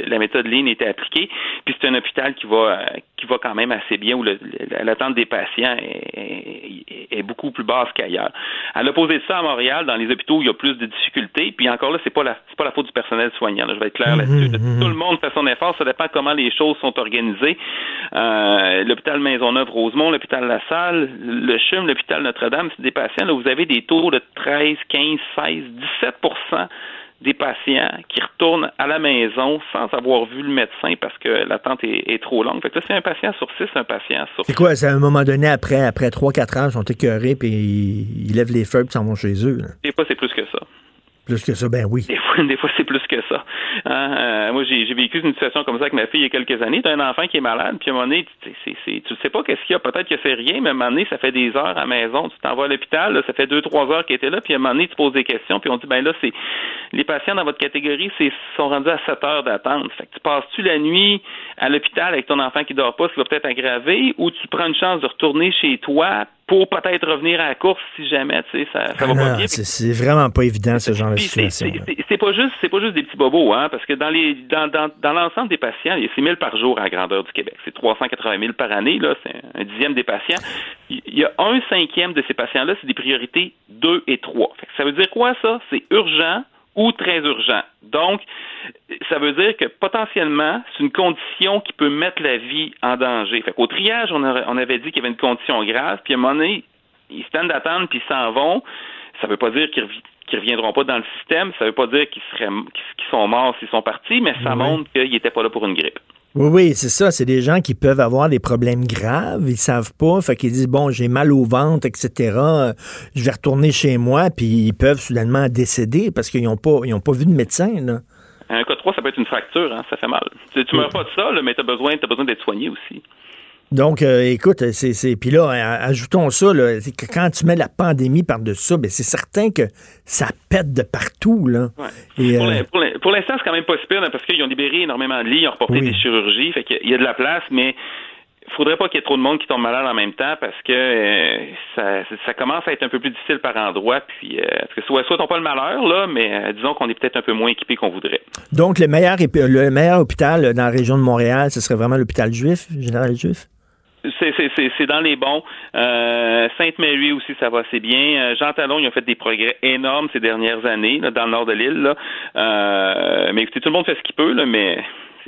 la méthode Lean était appliquée. Puis c'est un hôpital qui va qui va quand même assez bien, où l'attente des patients est, beaucoup plus basse qu'ailleurs. À l'opposé de ça, à Montréal, dans les hôpitaux, il y a plus de difficultés. Puis encore là, c'est pas la pas la faute du personnel soignant. je vais être clair là-dessus. Mmh, mmh, mmh. Tout le monde fait son effort. Ça dépend comment les choses sont organisées. Euh, l'hôpital Maisonneuve-Rosemont, l'hôpital La Salle, le CHUM, l'hôpital Notre-Dame, c'est des patients. Là, vous avez des taux de 13, 15, 16, 17 des patients qui retournent à la maison sans avoir vu le médecin parce que l'attente est, est trop longue. Fait que là, c'est un patient sur six, un patient sur C'est quoi, c'est à un moment donné, après, après 3-4 ans, ils sont écœurés puis ils, lèvent les feuilles et s'en vont chez eux. Des fois, c'est plus que ça. Plus que ça, ben oui. Des fois, <laughs> des fois c'est plus que ça. Hein, euh, moi, j'ai vécu une situation comme ça avec ma fille il y a quelques années. Tu as un enfant qui est malade, puis à un moment donné, tu ne sais pas qu'est-ce qu'il y a. Peut-être que c'est rien, mais à un moment donné, ça fait des heures à la maison. Tu t'envoies à l'hôpital, ça fait deux, trois heures qu'il était là, puis à un moment donné, tu poses des questions, puis on dit, ben là, c'est les patients dans votre catégorie c'est sont rendus à sept heures d'attente. Fait que tu passes-tu la nuit à l'hôpital avec ton enfant qui dort pas, ce qui va peut-être aggraver, ou tu prends une chance de retourner chez toi, pour peut-être revenir à la course si jamais, tu sais, ça, ça va pas bien. C'est vraiment pas évident, ce genre de situation. C'est pas juste, c'est pas juste des petits bobos, hein, parce que dans les, dans, dans, dans l'ensemble des patients, il y a 6 000 par jour à la grandeur du Québec. C'est 380 000 par année, là, c'est un dixième des patients. Il y a un cinquième de ces patients-là, c'est des priorités 2 et 3. ça veut dire quoi, ça? C'est urgent, ou très urgent. Donc, ça veut dire que potentiellement, c'est une condition qui peut mettre la vie en danger. Fait qu'au triage, on, avait dit qu'il y avait une condition grave, puis à un moment donné, ils se tendent d'attendre, puis ils s'en vont. Ça ne veut pas dire qu'ils ne reviendront pas dans le système, ça ne veut pas dire qu'ils seraient qu'ils sont morts s'ils sont partis, mais ça montre qu'ils n'étaient pas là pour une grippe. Oui, oui, c'est ça. C'est des gens qui peuvent avoir des problèmes graves, ils savent pas, fait qu'ils disent bon, j'ai mal au ventre, etc. Je vais retourner chez moi, puis ils peuvent soudainement décéder parce qu'ils n'ont pas, ils ont pas vu de médecin. Là. Un cas 3, ça peut être une fracture, hein, ça fait mal. Tu, ne meurs pas de ça, mais tu as besoin, as besoin d'être soigné aussi. Donc, euh, écoute, c'est, puis là, ajoutons ça, là, que quand tu mets la pandémie par-dessus ça, ben, c'est certain que ça pète de partout. Là. Euh, pour, l'instant, c'est quand même pas super parce qu'ils ont libéré énormément de lits, ils ont reporté des chirurgies, fait qu'il y a de la place, mais faudrait pas qu'il y ait trop de monde qui tombe malade en même temps parce que euh, ça, ça, commence à être un peu plus difficile par endroit. Puis, euh, parce que soit, soit on pas le malheur, là, mais euh, disons qu'on est peut-être un peu moins équipé qu'on voudrait. Donc, le meilleur, le meilleur hôpital dans la région de Montréal, ce serait vraiment l'hôpital juif, général juif? C'est dans les bons. Euh, Sainte-Marie aussi, ça va assez bien. Jean Talon, ils ont fait des progrès énormes ces dernières années là, dans le nord de l'île. Euh, mais écoutez, tout le monde fait ce qu'il peut, là, mais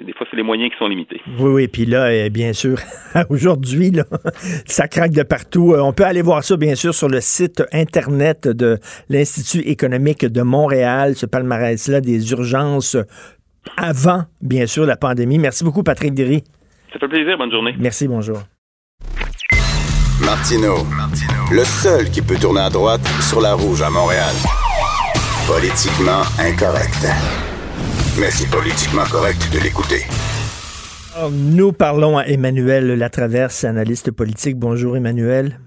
des fois, c'est les moyens qui sont limités. Oui, oui. Puis là, euh, bien sûr, <laughs> aujourd'hui, <laughs> ça craque de partout. Euh, on peut aller voir ça, bien sûr, sur le site Internet de l'Institut économique de Montréal, ce palmarès-là des urgences avant, bien sûr, la pandémie. Merci beaucoup, Patrick Derry. Ça fait plaisir. Bonne journée. Merci. Bonjour. Martino, le seul qui peut tourner à droite sur la rouge à Montréal. Politiquement incorrect mais c'est politiquement correct de l'écouter. Nous parlons à Emmanuel Latraverse, analyste politique. Bonjour Emmanuel.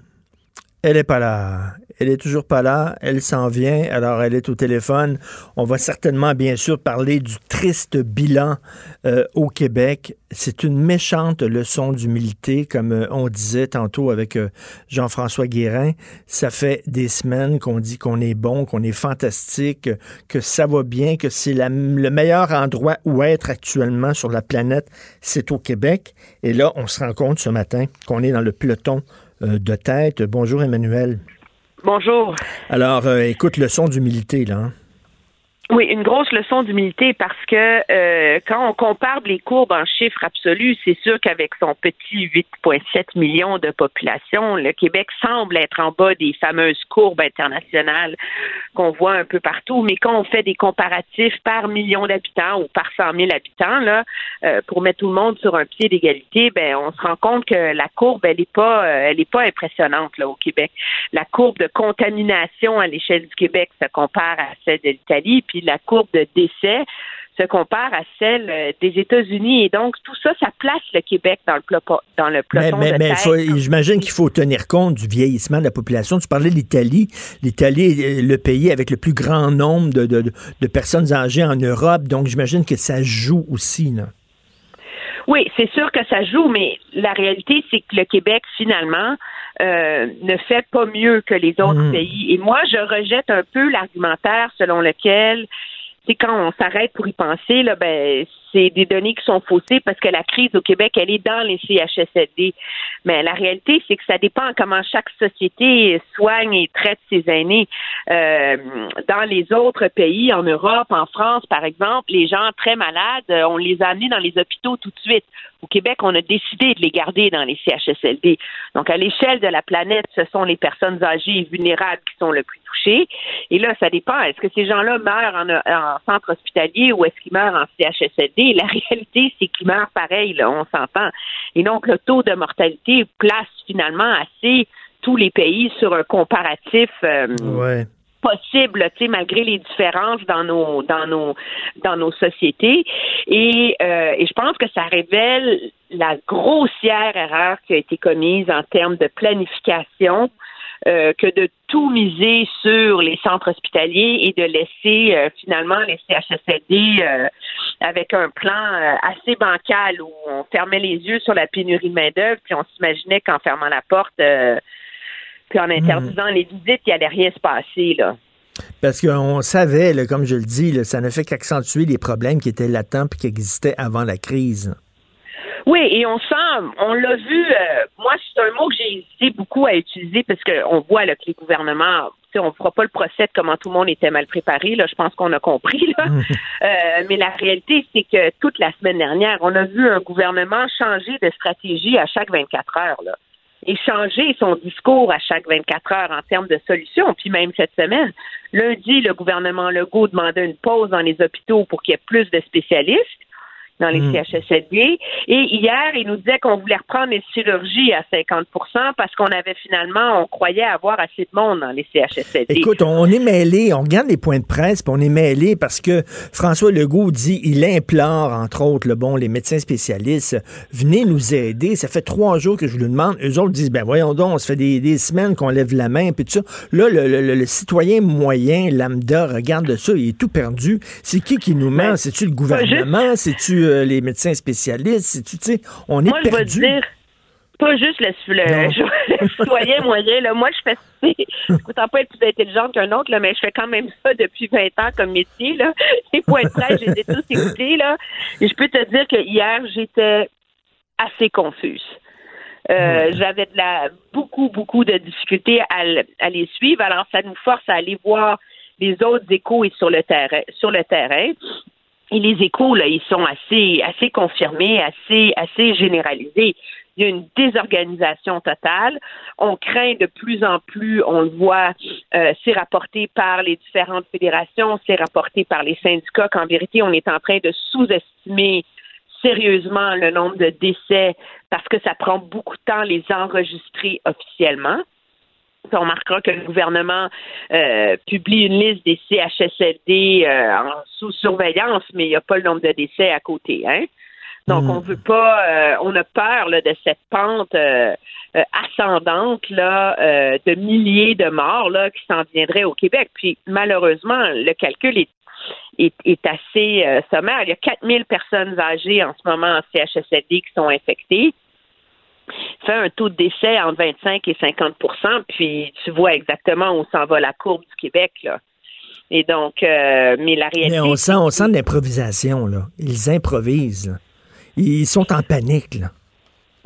Elle n'est pas là. Elle est toujours pas là. Elle s'en vient. Alors, elle est au téléphone. On va certainement, bien sûr, parler du triste bilan euh, au Québec. C'est une méchante leçon d'humilité, comme euh, on disait tantôt avec euh, Jean-François Guérin. Ça fait des semaines qu'on dit qu'on est bon, qu'on est fantastique, que ça va bien, que c'est le meilleur endroit où être actuellement sur la planète, c'est au Québec. Et là, on se rend compte ce matin qu'on est dans le peloton de tête. Bonjour Emmanuel. Bonjour. Alors, euh, écoute, leçon d'humilité, là. Hein. Oui, une grosse leçon d'humilité parce que euh, quand on compare les courbes en chiffres absolus, c'est sûr qu'avec son petit 8,7 millions de population, le Québec semble être en bas des fameuses courbes internationales qu'on voit un peu partout. Mais quand on fait des comparatifs par million d'habitants ou par 100 000 habitants, là, euh, pour mettre tout le monde sur un pied d'égalité, ben on se rend compte que la courbe, elle est pas, euh, elle est pas impressionnante là au Québec. La courbe de contamination à l'échelle du Québec se compare à celle de l'Italie, puis la courbe de décès se compare à celle euh, des États-Unis. Et donc, tout ça, ça place le Québec dans le, dans le peloton mais, mais, mais j'imagine qu'il faut tenir compte du vieillissement de la population. Tu parlais de l'Italie. L'Italie est le pays avec le plus grand nombre de, de, de personnes âgées en Europe. Donc, j'imagine que ça joue aussi. Là. Oui, c'est sûr que ça joue, mais la réalité, c'est que le Québec, finalement, euh, ne fait pas mieux que les autres mm. pays. Et moi, je rejette un peu l'argumentaire selon lequel c'est quand on s'arrête pour y penser, là, ben, c'est des données qui sont faussées parce que la crise au Québec, elle est dans les CHSLD. Mais la réalité, c'est que ça dépend comment chaque société soigne et traite ses aînés. Euh, dans les autres pays, en Europe, en France, par exemple, les gens très malades, on les a amenés dans les hôpitaux tout de suite. Au Québec, on a décidé de les garder dans les CHSLD. Donc, à l'échelle de la planète, ce sont les personnes âgées et vulnérables qui sont le plus touchées. Et là, ça dépend. Est-ce que ces gens-là meurent en, en centre hospitalier ou est-ce qu'ils meurent en CHSLD? La <laughs> réalité, c'est qu'ils meurent pareil, là, on s'entend. Et donc, le taux de mortalité place finalement assez tous les pays sur un comparatif. Euh, possible, tu sais, malgré les différences dans nos dans nos dans nos sociétés. Et, euh, et je pense que ça révèle la grossière erreur qui a été commise en termes de planification euh, que de tout miser sur les centres hospitaliers et de laisser euh, finalement les CHSLD euh, avec un plan assez bancal où on fermait les yeux sur la pénurie de main-d'œuvre, puis on s'imaginait qu'en fermant la porte, puis en interdisant les visites, il n'y allait rien se passer. Là. Parce qu'on savait, comme je le dis, ça ne fait qu'accentuer les problèmes qui étaient latents et qui existaient avant la crise. Oui, et on sent, on l'a vu, euh, moi, c'est un mot que j'ai hésité beaucoup à utiliser parce qu'on voit là, que les gouvernements, on ne fera pas le procès de comment tout le monde était mal préparé, là, je pense qu'on a compris. Là. euh, mais la réalité, c'est que toute la semaine dernière, on a vu un gouvernement changer de stratégie à chaque 24 heures. Là et changer son discours à chaque 24 heures en termes de solutions. Puis même cette semaine, lundi, le gouvernement Legault demandait une pause dans les hôpitaux pour qu'il y ait plus de spécialistes dans les. CHSLD. Et hier, il nous disait qu'on voulait reprendre les chirurgies à 50 parce qu'on avait finalement, on croyait avoir assez de monde dans les CHSLD. Écoute, on est mêlé, on regarde les points de presse, puis on est mêlé parce que François Legault dit, il implore, entre autres, le bon, les médecins spécialistes, venez nous aider. Ça fait trois jours que je lui demande. Eux autres disent, ben voyons donc, ça fait des, semaines qu'on lève la main, puis tout ça. Là, le, citoyen moyen, lambda, regarde ça, il est tout perdu. C'est qui qui nous ment? Ben, C'est-tu le gouvernement? C'est-tu euh, les médecins spécialistes. Tu sais, on est Moi, perdu. Je vais dire, pas juste le, <laughs> le, citoyen moyen. Là. Moi, je fais <laughs> je ne pas être plus intelligente qu'un autre, là, mais je fais quand même ça depuis 20 ans comme métier. Là. Et pour être prêt, j'ai tous écoutés. Là. Et je peux te dire que hier, j'étais assez confuse. Euh, j'avais de la beaucoup, beaucoup de difficultés à, à, les suivre. Alors, ça nous force à aller voir les autres échos et sur le terrain. Sur le terrain. Et les échos, là, ils sont assez, assez confirmés, assez, assez généralisés. Il y a une désorganisation totale. On craint de plus en plus, on le voit, euh, c'est rapporté par les différentes fédérations, c'est rapporté par les syndicats qu'en vérité, on est en train de sous-estimer sérieusement le nombre de décès parce que ça prend beaucoup de temps les enregistrer officiellement. On remarquera que le gouvernement euh, publie une liste des CHSLD euh, sous surveillance, mais il n'y a pas le nombre de décès à côté. Hein? Donc, hmm. on veut pas, euh, on a peur là, de cette pente ascendante là, de milliers de morts là, qui s'en viendraient au Québec. Puis, malheureusement, le calcul est est, assez sommaire. Il y a 4000 personnes âgées en ce moment en CHSLD qui sont infectées. Fait un taux de décès entre 25 et 50% puis tu vois exactement où s'en va la courbe du Québec, là. Et donc, euh, mais la réalité. Mais on sent, on sent de l'improvisation, là. Ils improvisent. Ils sont en panique, là.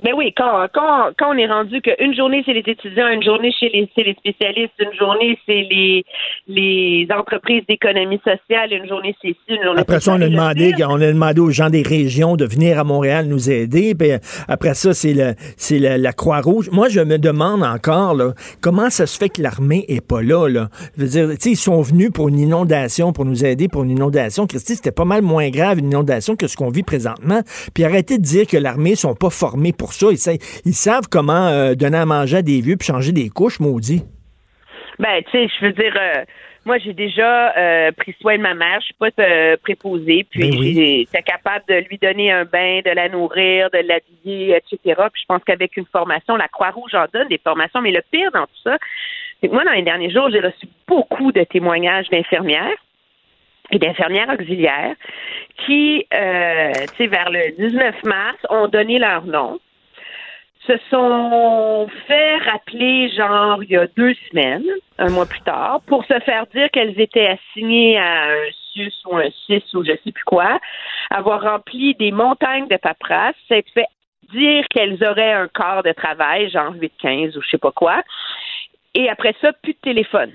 Ben oui, quand, quand, quand on est rendu qu'une journée c'est les étudiants, une journée chez les, c'est les spécialistes, une journée c'est les, les entreprises d'économie sociale, une journée c'est ici, une journée Après ça, on a demandé, on a demandé aux gens des régions de venir à Montréal nous aider. Puis après ça, c'est le, c'est la, Croix-Rouge. Moi, je me demande encore, là, comment ça se fait que l'armée est pas là, là? Je veux dire, tu sais, ils sont venus pour une inondation, pour nous aider pour une inondation. Christy, c'était pas mal moins grave une inondation que ce qu'on vit présentement. Puis arrêtez de dire que l'armée sont pas formés pour ça. Ils, savent comment euh, donner à manger à des vieux puis changer des couches, maudit. Ben, tu sais, je veux dire, euh, moi, j'ai déjà euh, pris soin de ma mère. Je suis pas préposée. Puis, ben j'étais capable de lui donner un bain, de la nourrir, de l'habiller, etc. Puis, je pense qu'avec une formation, la Croix-Rouge en donne des formations. Mais le pire dans tout ça, c'est que moi, dans les derniers jours, j'ai reçu beaucoup de témoignages d'infirmières et d'infirmières auxiliaires qui, euh, tu sais, vers le 19 mars, ont donné leur nom se sont fait rappeler, genre, il y a deux semaines, un mois plus tard, pour se faire dire qu'elles étaient assignées à un SUS ou un CIS ou je sais plus quoi, avoir rempli des montagnes de paperasse, s'être fait dire qu'elles auraient un corps de travail, genre 8-15 ou je sais pas quoi, et après ça, plus de téléphone.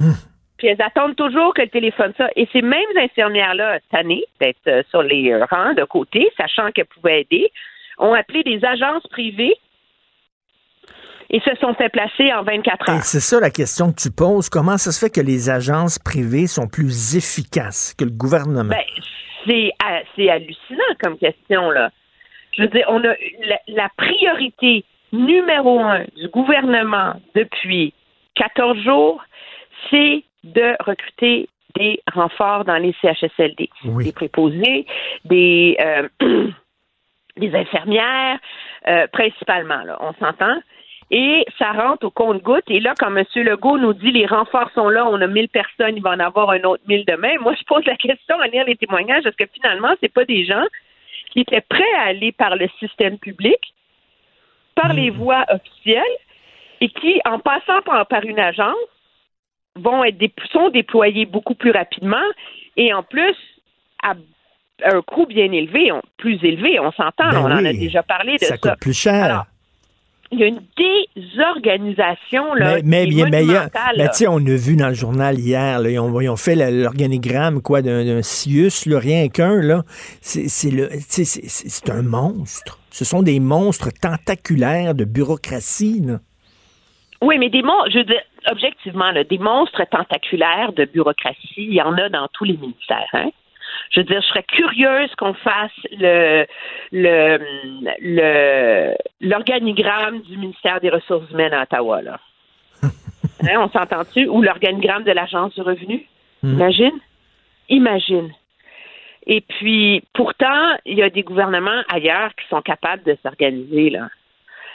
Hmm. Puis elles attendent toujours que le téléphone ça. Et ces mêmes infirmières-là, tannées d'être euh, sur les rangs de côté, sachant qu'elles pouvaient aider, ont appelé des agences privées et se sont fait placer en 24 heures. C'est ça la question que tu poses. Comment ça se fait que les agences privées sont plus efficaces que le gouvernement? Ben, c'est hallucinant comme question, là. Je veux dire, on a la, priorité numéro un du gouvernement depuis 14 jours, c'est de recruter des renforts dans les CHSLD. Des préposés, des, euh, <clears throat> des infirmières, euh, principalement, là, on s'entend? Et ça rentre au compte-goutte. Et là, quand M. Legault nous dit les renforts sont là, on a 1000 personnes, il va en avoir un autre 1000 demain, moi, je pose la question à lire les témoignages, est-ce que finalement, c'est pas des gens qui étaient prêts à aller par le système public, par les hmm. voies officielles, et qui, en passant par, une agence, vont être sont déployés beaucoup plus rapidement et en plus à un coût bien élevé, plus élevé, on s'entend, ben on en a déjà parlé de ça. Ça coûte plus cher il y a une désorganisation là, mais, mais, mais, mais on a vu dans le journal hier, là, ils, ont, fait l'organigramme quoi d'un CIUS, rien qu'un là, c'est le, c'est un monstre. Ce sont des monstres tentaculaires de bureaucratie. Là. Oui, mais des monstres, je veux dire, objectivement, là, des monstres tentaculaires de bureaucratie, il y en a dans tous les ministères. Hein? Je veux dire, je serais curieuse qu'on fasse le le l'organigramme du ministère des Ressources humaines à Ottawa. Là. <laughs> Hein, on s'entend-tu? Ou l'organigramme de l'Agence du revenu? Hmm. Imagine? Imagine. Et puis, pourtant, il y a des gouvernements ailleurs qui sont capables de s'organiser, là.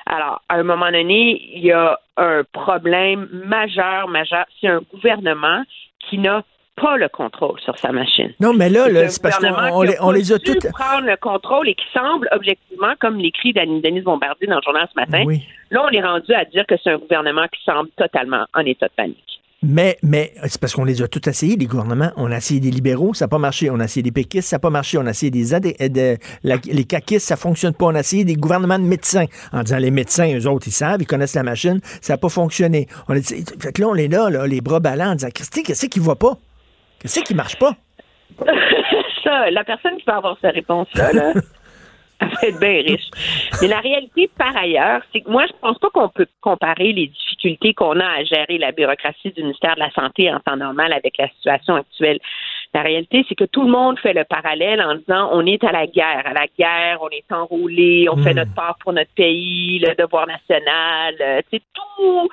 Alors, à un moment donné, il y a un problème majeur, majeur. C'est un gouvernement qui n'a pas le contrôle sur sa machine. Non, mais là, C'est là, un c'est parce qu'on les, on les a toutes. prendre le contrôle et qui semble, objectivement, comme l'écrit Denise Bombardier dans le journal ce matin, Oui. là, on est rendu à dire que c'est un gouvernement qui semble totalement en état de panique. Mais, mais c'est parce qu'on les a tous essayés, les gouvernements. On a essayé des libéraux, ça n'a pas marché. On a essayé des péquistes, ça n'a pas marché. On a essayé des AD euh, de- la- les caquistes, ça fonctionne pas. On a essayé des gouvernements de médecins en disant les médecins, eux autres, ils savent, ils connaissent la machine, ça n'a pas fonctionné. On a dit, fait que là, on est là, là, les bras ballants, en disant, Christy, qu'est-ce qui va pas? Qu'est-ce qui marche pas? <laughs> ça, la personne qui va avoir sa réponse-là, là, <laughs> elle va être bien riche. Mais la réalité, par ailleurs, c'est que moi, je pense pas qu'on peut comparer les difficultés qu'on a à gérer la bureaucratie du ministère de la Santé en temps normal avec la situation actuelle. La réalité, c'est que tout le monde fait le parallèle en disant on est à la guerre. À la guerre, on est enrôlé, on fait notre part pour notre pays, le devoir national. euh, tu sais, tout,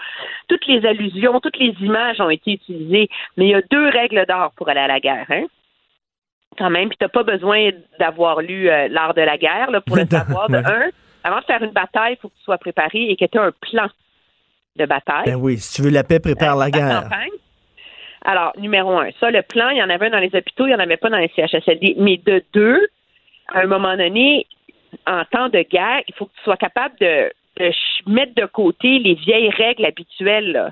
toutes les allusions, toutes les images ont été utilisées. Mais il y a deux règles d'or pour aller à la guerre. Hein? quand même. Puis t'as pas besoin d'avoir lu euh, l'art de la guerre là, pour le <laughs> savoir. De un, avant de faire une bataille, il faut que tu sois préparé et que tu aies un plan de bataille. Ben oui, si tu veux la paix, prépare la La guerre. campagne. Alors, numéro un, ça, le plan, il y en avait un dans les hôpitaux, il n'y en avait pas dans les CHSLD. Mais de deux, à un moment donné, en temps de guerre, il faut que tu sois capable de, mettre de côté les vieilles règles habituelles. Là.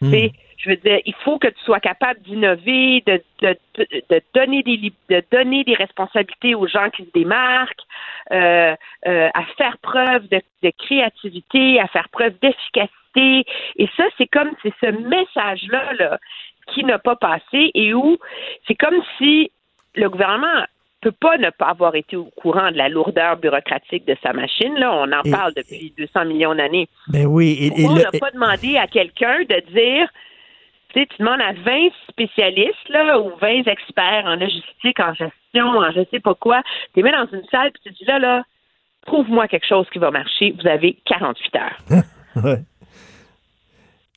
Tu sais, Je veux dire, il faut que tu sois capable d'innover, de, de, de, de donner des de donner des responsabilités aux gens qui se démarquent, euh, euh, à faire preuve de, de créativité, à faire preuve d'efficacité. Et ça, c'est comme c'est ce message-là là, qui n'a pas passé et où c'est comme si le gouvernement peut pas ne pas avoir été au courant de la lourdeur bureaucratique de sa machine. Là, on en Et- parle depuis 200 millions d'années. Ben oui. Et, et on n'a pas demandé à quelqu'un de dire, tu sais, tu demandes à 20 spécialistes là, ou 20 experts en logistique, en gestion, en je sais pas quoi, tu les mets dans une salle puis tu dis là, là, trouve-moi quelque chose qui va marcher, vous avez 48 heures. <laughs> Ouais.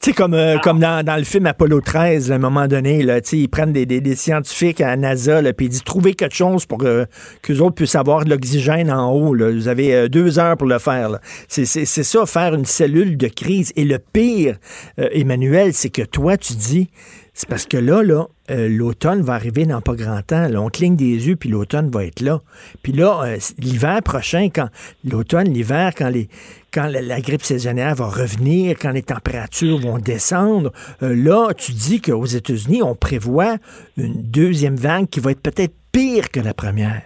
Tu sais, comme, euh, comme dans, dans le film Apollo 13, à un moment donné, là, ils prennent des, des, des scientifiques à NASA, puis ils disent trouvez quelque chose pour que qu'eux autres puissent avoir de l'oxygène en haut. Là. Vous avez euh, deux heures pour le faire. là. C'est, c'est, c'est ça, faire une cellule de crise. Et le pire, euh, Emmanuel, c'est que toi, tu dis, c'est parce que là, là, euh, l'automne va arriver dans pas grand temps. Là. On cligne des yeux, puis l'automne va être là. Puis là, euh, l'hiver prochain, quand l'automne, l'hiver, quand les quand la, grippe saisonnière va revenir, quand les températures vont descendre, euh, là, tu dis qu'aux États-Unis, on prévoit une deuxième vague qui va être peut-être pire que la première.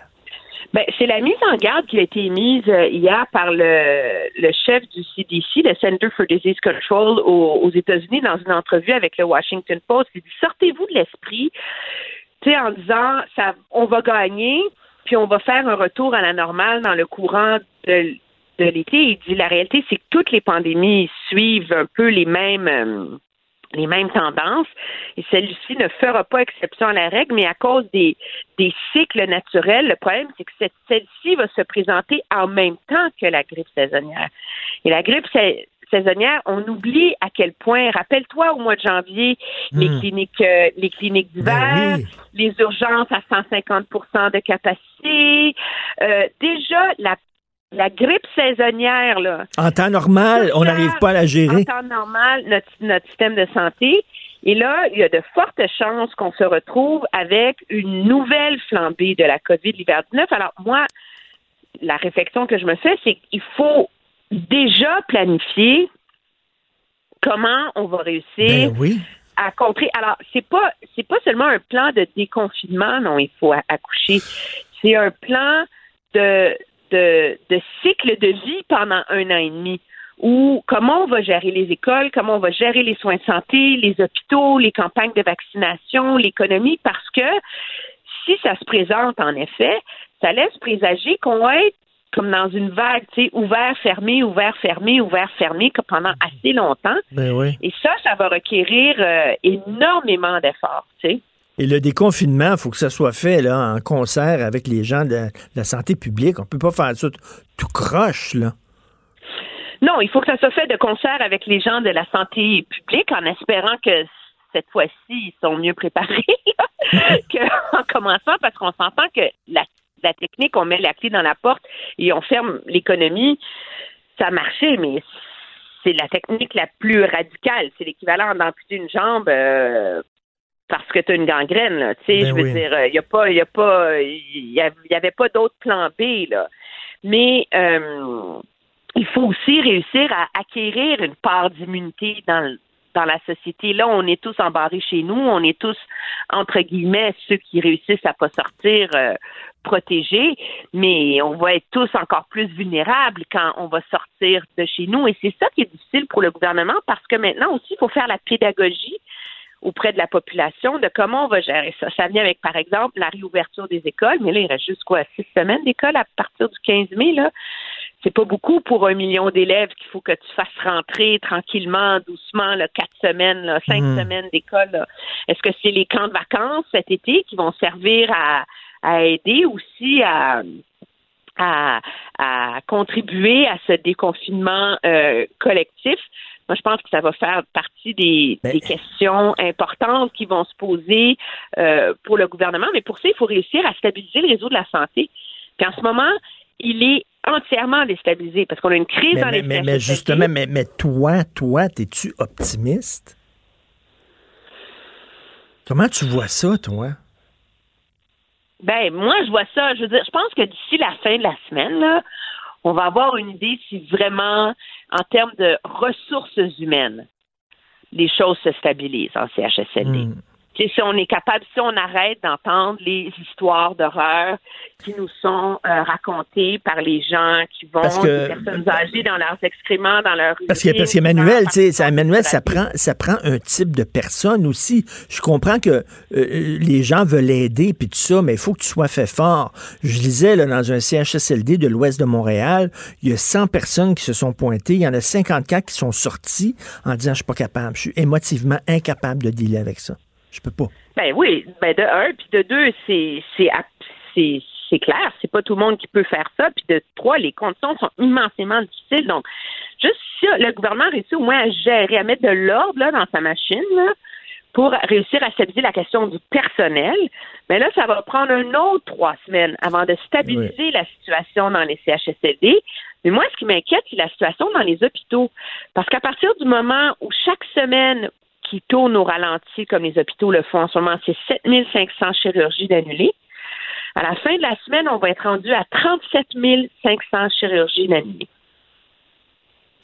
Ben, c'est la mise en garde qui a été mise euh, hier par le, chef du CDC, le Center for Disease Control aux, États-Unis, dans une entrevue avec le Washington Post. Il dit sortez-vous de l'esprit, en disant ça, on va gagner, puis on va faire un retour à la normale dans le courant de, de l'été. Il dit la réalité, c'est que toutes les pandémies suivent un peu les mêmes. euh, les mêmes tendances et celle-ci ne fera pas exception à la règle, mais à cause des, des cycles naturels, le problème, c'est que celle-ci va se présenter en même temps que la grippe saisonnière. Et la grippe sa- saisonnière, on oublie à quel point, rappelle-toi au mois de janvier, les Hmm. cliniques, euh, les cliniques d'hiver, Ben oui. les urgences à 150% de capacité. Euh, déjà, la, la grippe saisonnière, là, En temps normal, on n'arrive pas à la en gérer. temps normal, notre, notre système de santé. Et là, il y a de fortes chances qu'on se retrouve avec une nouvelle flambée de la COVID l'hiver 19. Alors, moi, la réflexion que je me fais, c'est qu'il faut déjà planifier comment on va réussir Ben oui. à contrer. Alors, c'est pas c'est pas seulement un plan de déconfinement dont il faut accoucher. C'est un plan de, de de cycle de vie pendant un an et demi? Où comment on va gérer les écoles, comment on va gérer les soins de santé, les hôpitaux, les campagnes de vaccination, l'économie, parce que si ça se présente en effet, ça laisse présager qu'on va être comme dans une vague, tu sais, ouvert, fermé, ouvert, fermé, ouvert, fermé, que pendant assez longtemps. Ben oui. Et ça, ça va requérir euh, énormément d'efforts, tu sais. Et le déconfinement, il faut que ça soit fait là, en concert avec les gens de la, santé publique. On peut pas faire ça tout, tout croche, là. Non, il faut que ça soit fait de concert avec les gens de la santé publique en espérant que cette fois-ci, ils sont mieux préparés <laughs> <laughs> qu'en commençant parce qu'on s'entend que la, la technique, on met la clé dans la porte et on ferme l'économie, ça a marché, mais c'est la technique la plus radicale. C'est l'équivalent d'amputer une jambe. euh, parce que tu as une gangrène, là. Tu sais, Ben je veux oui. dire, il n'y a pas, il y a pas, il y avait pas d'autre plan B, là. Mais euh, il faut aussi réussir à acquérir une part d'immunité dans, dans la société. Là, on est tous embarrés chez nous, on est tous, entre guillemets, ceux qui réussissent à pas sortir euh, protégés, mais on va être tous encore plus vulnérables quand on va sortir de chez nous. Et c'est ça qui est difficile pour le gouvernement parce que maintenant aussi, il faut faire la pédagogie auprès de la population de comment on va gérer ça. Ça vient avec, par exemple, la réouverture des écoles, mais là, il reste juste quoi, six semaines d'école à partir du 15 mai, là. C'est pas beaucoup pour un million d'élèves qu'il faut que tu fasses rentrer tranquillement, doucement, là, quatre semaines, là, cinq Mhm. semaines d'école. Est-ce que c'est les camps de vacances cet été qui vont servir à, à aider aussi à, à, à contribuer à ce déconfinement euh, collectif? Moi, je pense que ça va faire partie des, Ben- des questions importantes qui vont se poser euh, pour le gouvernement. Mais pour ça, il faut réussir à stabiliser le réseau de la santé. Puis en ce moment, il est entièrement déstabilisé parce qu'on a une crise Mais, dans mais, les mais, mais justement, mais, mais toi, toi, es-tu optimiste? Comment tu vois ça, toi? Ben, moi, je vois ça. Je veux dire, je pense que d'ici la fin de la semaine, là, on va avoir une idée si vraiment, en termes de ressources humaines, les choses se stabilisent en CHSLD. Hmm. Si on est capable, si on arrête d'entendre les histoires d'horreur qui nous sont euh, racontées par les gens qui vont, Parce que- des personnes âgées dans leurs excréments, dans leur Parce que, parce qu'Emmanuel, tu sais, Emmanuel, ça prend, ça prend un type de personne aussi. Je comprends que euh, les gens veulent aider puis tout ça, mais il faut que tu sois fait fort. Je lisais là, dans un CHSLD de l'ouest de Montréal, il y a 100 personnes qui se sont pointées. Il y en a 54 qui sont sorties en disant je suis pas capable, je suis émotivement incapable de dealer avec ça. Je peux pas. Ben oui, ben de un, puis de deux, c'est c'est c'est clair, c'est pas tout le monde qui peut faire ça, puis de trois, les conditions sont immensément difficiles. Donc, juste si le gouvernement réussit au moins à gérer, à mettre de l'ordre là dans sa machine, là, pour réussir à stabiliser la question du personnel, mais là, ça va prendre un autre trois semaines avant de stabiliser la situation dans les CHSLD. Mais moi, ce qui m'inquiète, c'est la situation dans les hôpitaux. Parce qu'à partir du moment où chaque semaine qui tourne au ralenti, comme les hôpitaux le font en ce moment, c'est 7500 chirurgies d'annulées. À la fin de la semaine, on va être rendu à 37 500 chirurgies d'annulées.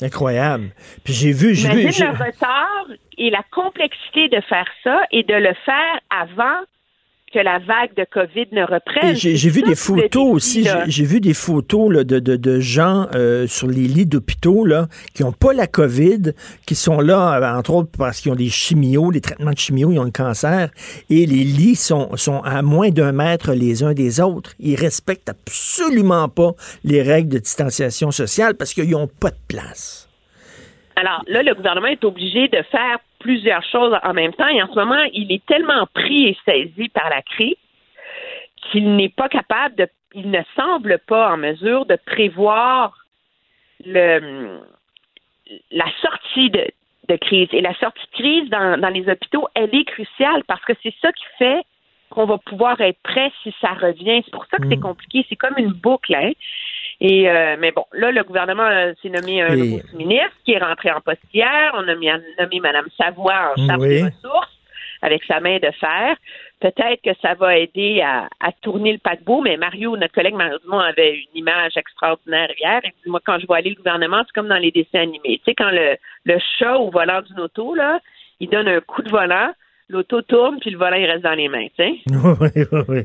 Incroyable. Puis j'ai vu, j'ai vu. Le retard et la complexité de faire ça et de le faire avant que la vague de COVID ne reprenne. J'ai vu des photos aussi. J'ai vu des photos là, de, de, de gens euh, sur les lits d'hôpitaux là, qui n'ont pas la COVID, qui sont là, euh, entre autres, parce qu'ils ont des chimios, des traitements de chimio, ils ont le cancer. Et les lits sont, sont à moins d'un mètre les uns des autres. Ils respectent absolument pas les règles de distanciation sociale parce qu'ils n'ont pas de place. Alors là, le gouvernement est obligé de faire plusieurs choses en même temps et en ce moment, il est tellement pris et saisi par la crise qu'il n'est pas capable de, il ne semble pas en mesure de prévoir le, la sortie de, de crise. Et la sortie de crise dans, dans les hôpitaux, elle est cruciale parce que c'est ça qui fait qu'on va pouvoir être prêt si ça revient. C'est pour ça que c'est compliqué. C'est comme une boucle. Hein? Et euh, mais bon, là, le gouvernement s'est nommé un Et- ministre qui est rentré en poste hier. On a mis, nommé Mme Savoie en charge Oui. des ressources avec sa main de fer. Peut-être que ça va aider à, à tourner le paquebot, mais Mario, notre collègue Mario Dumont, avait une image extraordinaire hier. Dit, moi, quand je vois aller le gouvernement, c'est comme dans les dessins animés. Tu sais, quand le, le chat au volant d'une auto, là, il donne un coup de volant, l'auto tourne, puis le volant, il reste dans les mains, tu sais. <laughs> oui, oui, oui.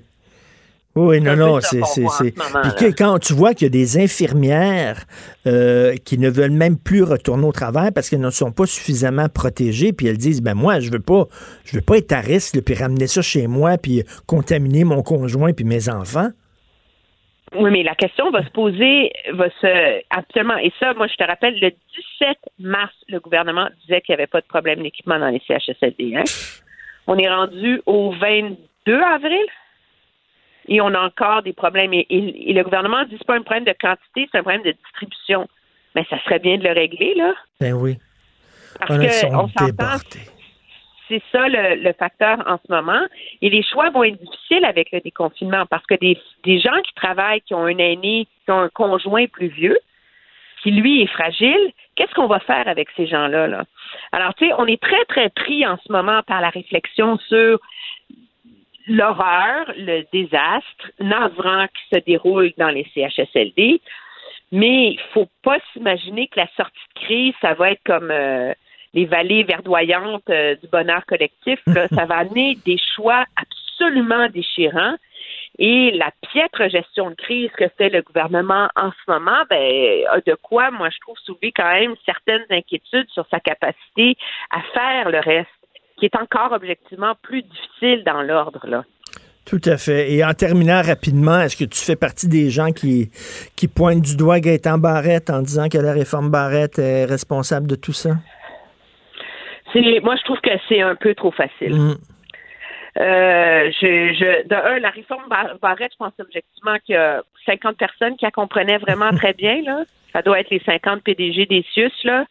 Oui, non, non, c'est. Puis que- quand tu vois qu'il y a des infirmières euh, qui ne veulent même plus retourner au travail parce qu'elles ne sont pas suffisamment protégées, puis elles disent ben moi, je veux pas, je veux pas être à risque, puis ramener ça chez moi, puis contaminer mon conjoint puis mes enfants. Oui, mais la question va se poser, va se absolument. Et ça, moi, je te rappelle, le 17 mars, le gouvernement disait qu'il n'y avait pas de problème d'équipement dans les CHSLD. Hein? On est rendu au 22 avril et on a encore des problèmes. Et, et- et le gouvernement dit que c'est pas un problème de quantité, c'est un problème de distribution. Mais ça serait bien de le régler, là. Ben oui. Parce On que on s'entend, c'est ça le, le facteur en ce moment. Et les choix vont être difficiles avec le déconfinement parce que des, des gens qui travaillent, qui ont un aîné, qui ont un conjoint plus vieux, qui lui est fragile, qu'est-ce qu'on va faire avec ces gens-là? Là? Alors, tu sais, on est très, très pris en ce moment par la réflexion sur l'horreur, le désastre navrant qui se déroule dans les CHSLD, mais il faut pas s'imaginer que la sortie de crise, ça va être comme euh, les vallées verdoyantes euh, du bonheur collectif. <laughs> ça va amener des choix absolument déchirants. Et la piètre gestion de crise que fait le gouvernement en ce moment, ben, a de quoi, moi, je trouve, soulever quand même certaines inquiétudes sur sa capacité à faire le reste, qui est encore objectivement plus difficile dans l'ordre, là. Tout à fait. Et en terminant rapidement, est-ce que tu fais partie des gens qui, qui pointent du doigt Gaëtan Barrette en disant que la réforme Barrette est responsable de tout ça? moi, je trouve que c'est un peu trop facile. Mm. Euh, je, je, de un, la réforme Barrette, je pense objectivement qu'il y a 50 personnes qui la comprenaient vraiment <laughs> très bien. Là. Ça doit être les 50 PDG des CIUS. Là.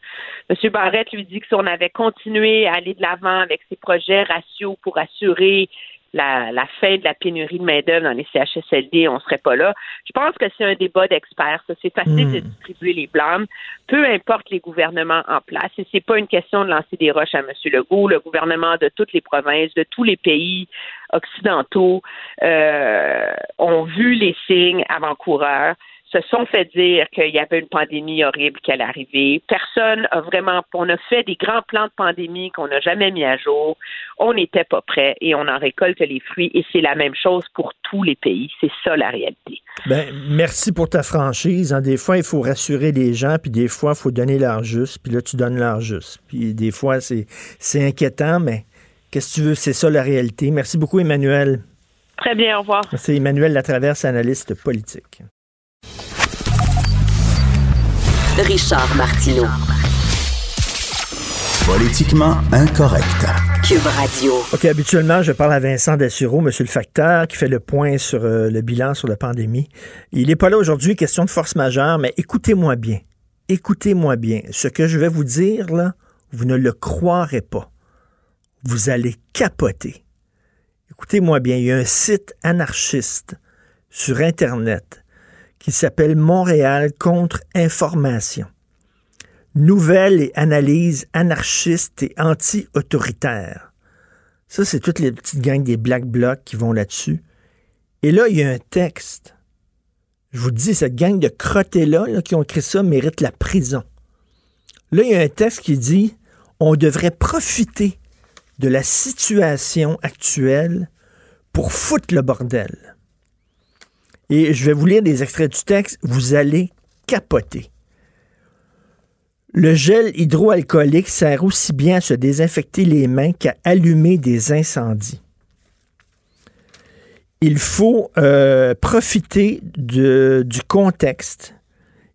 M. Barrette lui dit que si on avait continué à aller de l'avant avec ses projets ratios pour assurer la, fin de la pénurie de main-d'œuvre dans les CHSLD, on serait pas là. Je pense que c'est un débat d'experts. C'est facile de hmm. distribuer les blâmes, peu importe les gouvernements en place. Et c'est pas une question de lancer des roches à M. Legault. Le gouvernement de toutes les provinces, de tous les pays occidentaux euh, ont vu les signes avant-coureurs se sont fait dire qu'il y avait une pandémie horrible qui allait arriver. Personne a vraiment, on a fait des grands plans de pandémie qu'on n'a jamais mis à jour. On n'était pas prêt et on en récolte les fruits et c'est la même chose pour tous les pays. C'est ça la réalité. Ben, merci pour ta franchise. Hein. Des fois, il faut rassurer les gens, puis des fois, il faut donner l'heure juste, puis là, tu donnes l'heure juste. Puis des fois, c'est, c'est inquiétant, mais qu'est-ce que tu veux? C'est ça la réalité. Merci beaucoup, Emmanuel. Très bien, au revoir. C'est Emmanuel Latraverse, analyste politique. Richard Martineau. Politiquement incorrect. Cube Radio. OK, habituellement, je parle à Vincent Dessureau, monsieur le facteur, qui fait le point sur euh, le bilan sur la pandémie. Il n'est pas là aujourd'hui, question de force majeure, mais écoutez-moi bien. Écoutez-moi bien. Ce que je vais vous dire, là, vous ne le croirez pas. Vous allez capoter. Écoutez-moi bien, il y a un site anarchiste sur Internet qui s'appelle Montréal contre-information. Nouvelles et analyses anarchistes et anti-autoritaires. Ça, c'est toutes les petites gangs des Black Blocs qui vont là-dessus. Et là, il y a un texte. Je vous dis, cette gang de crottés-là qui ont écrit ça mérite la prison. Là, il y a un texte qui dit on devrait profiter de la situation actuelle pour foutre le bordel. Et je vais vous lire des extraits du texte. Vous allez capoter. Le gel hydroalcoolique sert aussi bien à se désinfecter les mains qu'à allumer des incendies. Il faut euh, profiter du contexte.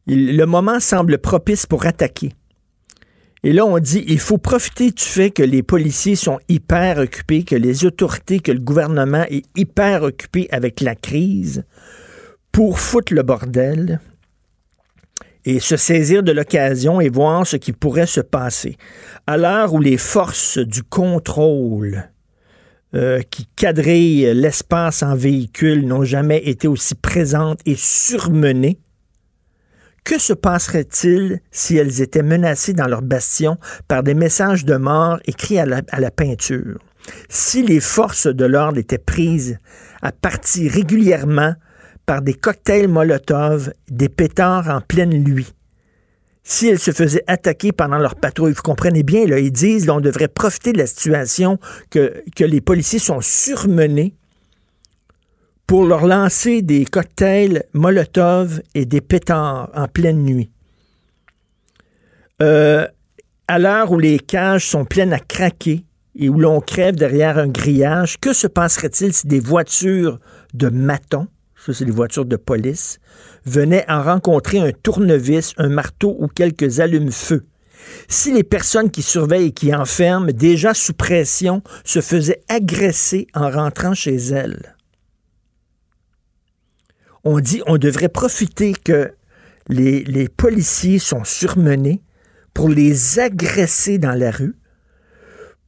le moment semble propice pour attaquer. Et là, on dit, il faut profiter du fait que les policiers sont hyper occupés, que les autorités, que le gouvernement est hyper occupé avec la crise pour foutre le bordel et se saisir de l'occasion et voir ce qui pourrait se passer. À l'heure où les forces du contrôle euh, qui quadrillent l'espace en véhicule n'ont jamais été aussi présentes et surmenées, que se passerait-il si elles étaient menacées dans leur bastion par des messages de mort écrits à la, peinture? Si les forces de l'ordre étaient prises à partir régulièrement par des cocktails Molotov, des pétards en pleine nuit? Si elles se faisaient attaquer pendant leur patrouille, vous comprenez bien, là, ils disent qu'on devrait profiter de la situation que les policiers sont surmenés pour leur lancer des cocktails Molotov et des pétards en pleine nuit. Euh, à l'heure où les cages sont pleines à craquer et où l'on crève derrière un grillage, que se passerait-il si des voitures de matons ça c'est les voitures de police, venaient en rencontrer un tournevis, un marteau ou quelques allumes-feu? Si les personnes qui surveillent et qui enferment, déjà sous pression, se faisaient agresser en rentrant chez elles? On dit on devrait profiter que les, policiers sont surmenés pour les agresser dans la rue,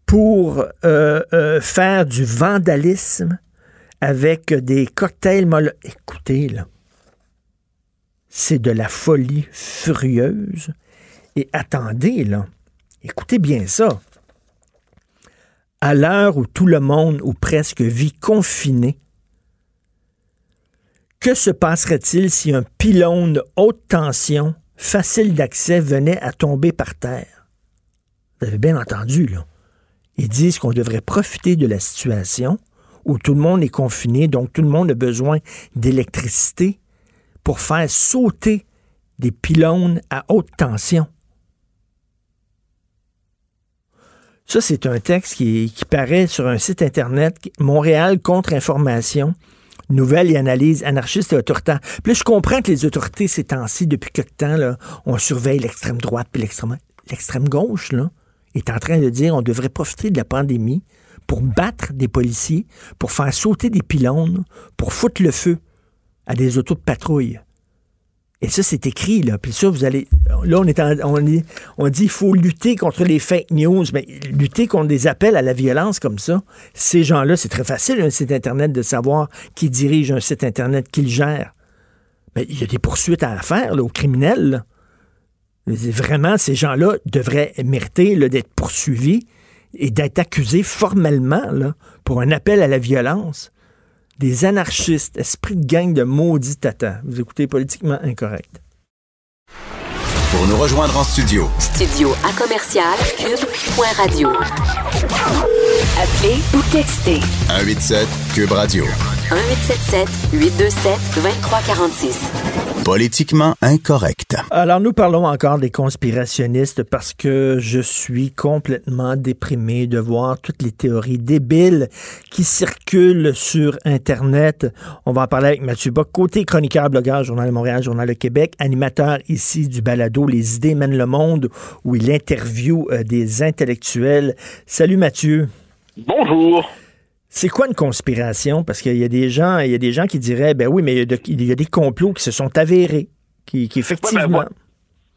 pour euh, euh, faire du vandalisme, avec des cocktails molles. Écoutez, là. c'est de la folie furieuse. Et attendez, là, écoutez bien ça. À l'heure où tout le monde, ou presque, vit confiné, que se passerait-il si un pylône haute tension, facile d'accès, venait à tomber par terre? Vous avez bien entendu, là. Ils disent qu'on devrait profiter de la situation où tout le monde est confiné, donc tout le monde a besoin d'électricité pour faire sauter des pylônes à haute tension. Ça, c'est un texte qui, paraît sur un site Internet, Montréal contre-information, nouvelles et analyses anarchistes et autoritaires. Puis je comprends que les autorités, ces temps-ci, depuis quelque temps, là, on surveille l'extrême droite puis l'extrême, l'extrême gauche, là, est en train de dire on devrait profiter de la pandémie pour battre des policiers, pour faire sauter des pylônes, pour foutre le feu à des autos de patrouille. Et ça, c'est écrit, là. Puis ça, vous allez. Là, on, est on, dit, on dit qu'il faut lutter contre les fake news, mais lutter contre des appels à la violence comme ça, ces gens-là, c'est très facile, un site Internet, de savoir qui dirige un site Internet, qui le gère. Mais il y a des poursuites à faire, là, aux criminels. Vraiment, ces gens-là devraient mériter d'être poursuivis et d'être accusés formellement pour un appel à la violence. Des anarchistes, esprit de gang de maudits tata. Vous écoutez politiquement incorrect. Pour nous rejoindre en studio. Studio à commercial cube.radio. Appelez ou textez. 187 cube radio. 1877 827 2346. Politiquement incorrect. Alors, nous parlons encore des conspirationnistes parce que je suis complètement déprimé de voir toutes les théories débiles qui circulent sur Internet. On va en parler avec Mathieu Bock, côté chroniqueur, blogueur, Journal de Montréal, Journal de Québec, animateur ici du balado Les idées mènent le monde, où il interviewe euh, des intellectuels. Salut Mathieu. Bonjour. C'est quoi une conspiration? Parce qu'il y a des gens, il y a des gens qui diraient, ben oui, mais il y a, des complots qui se sont avérés, qui, qui ben, effectivement.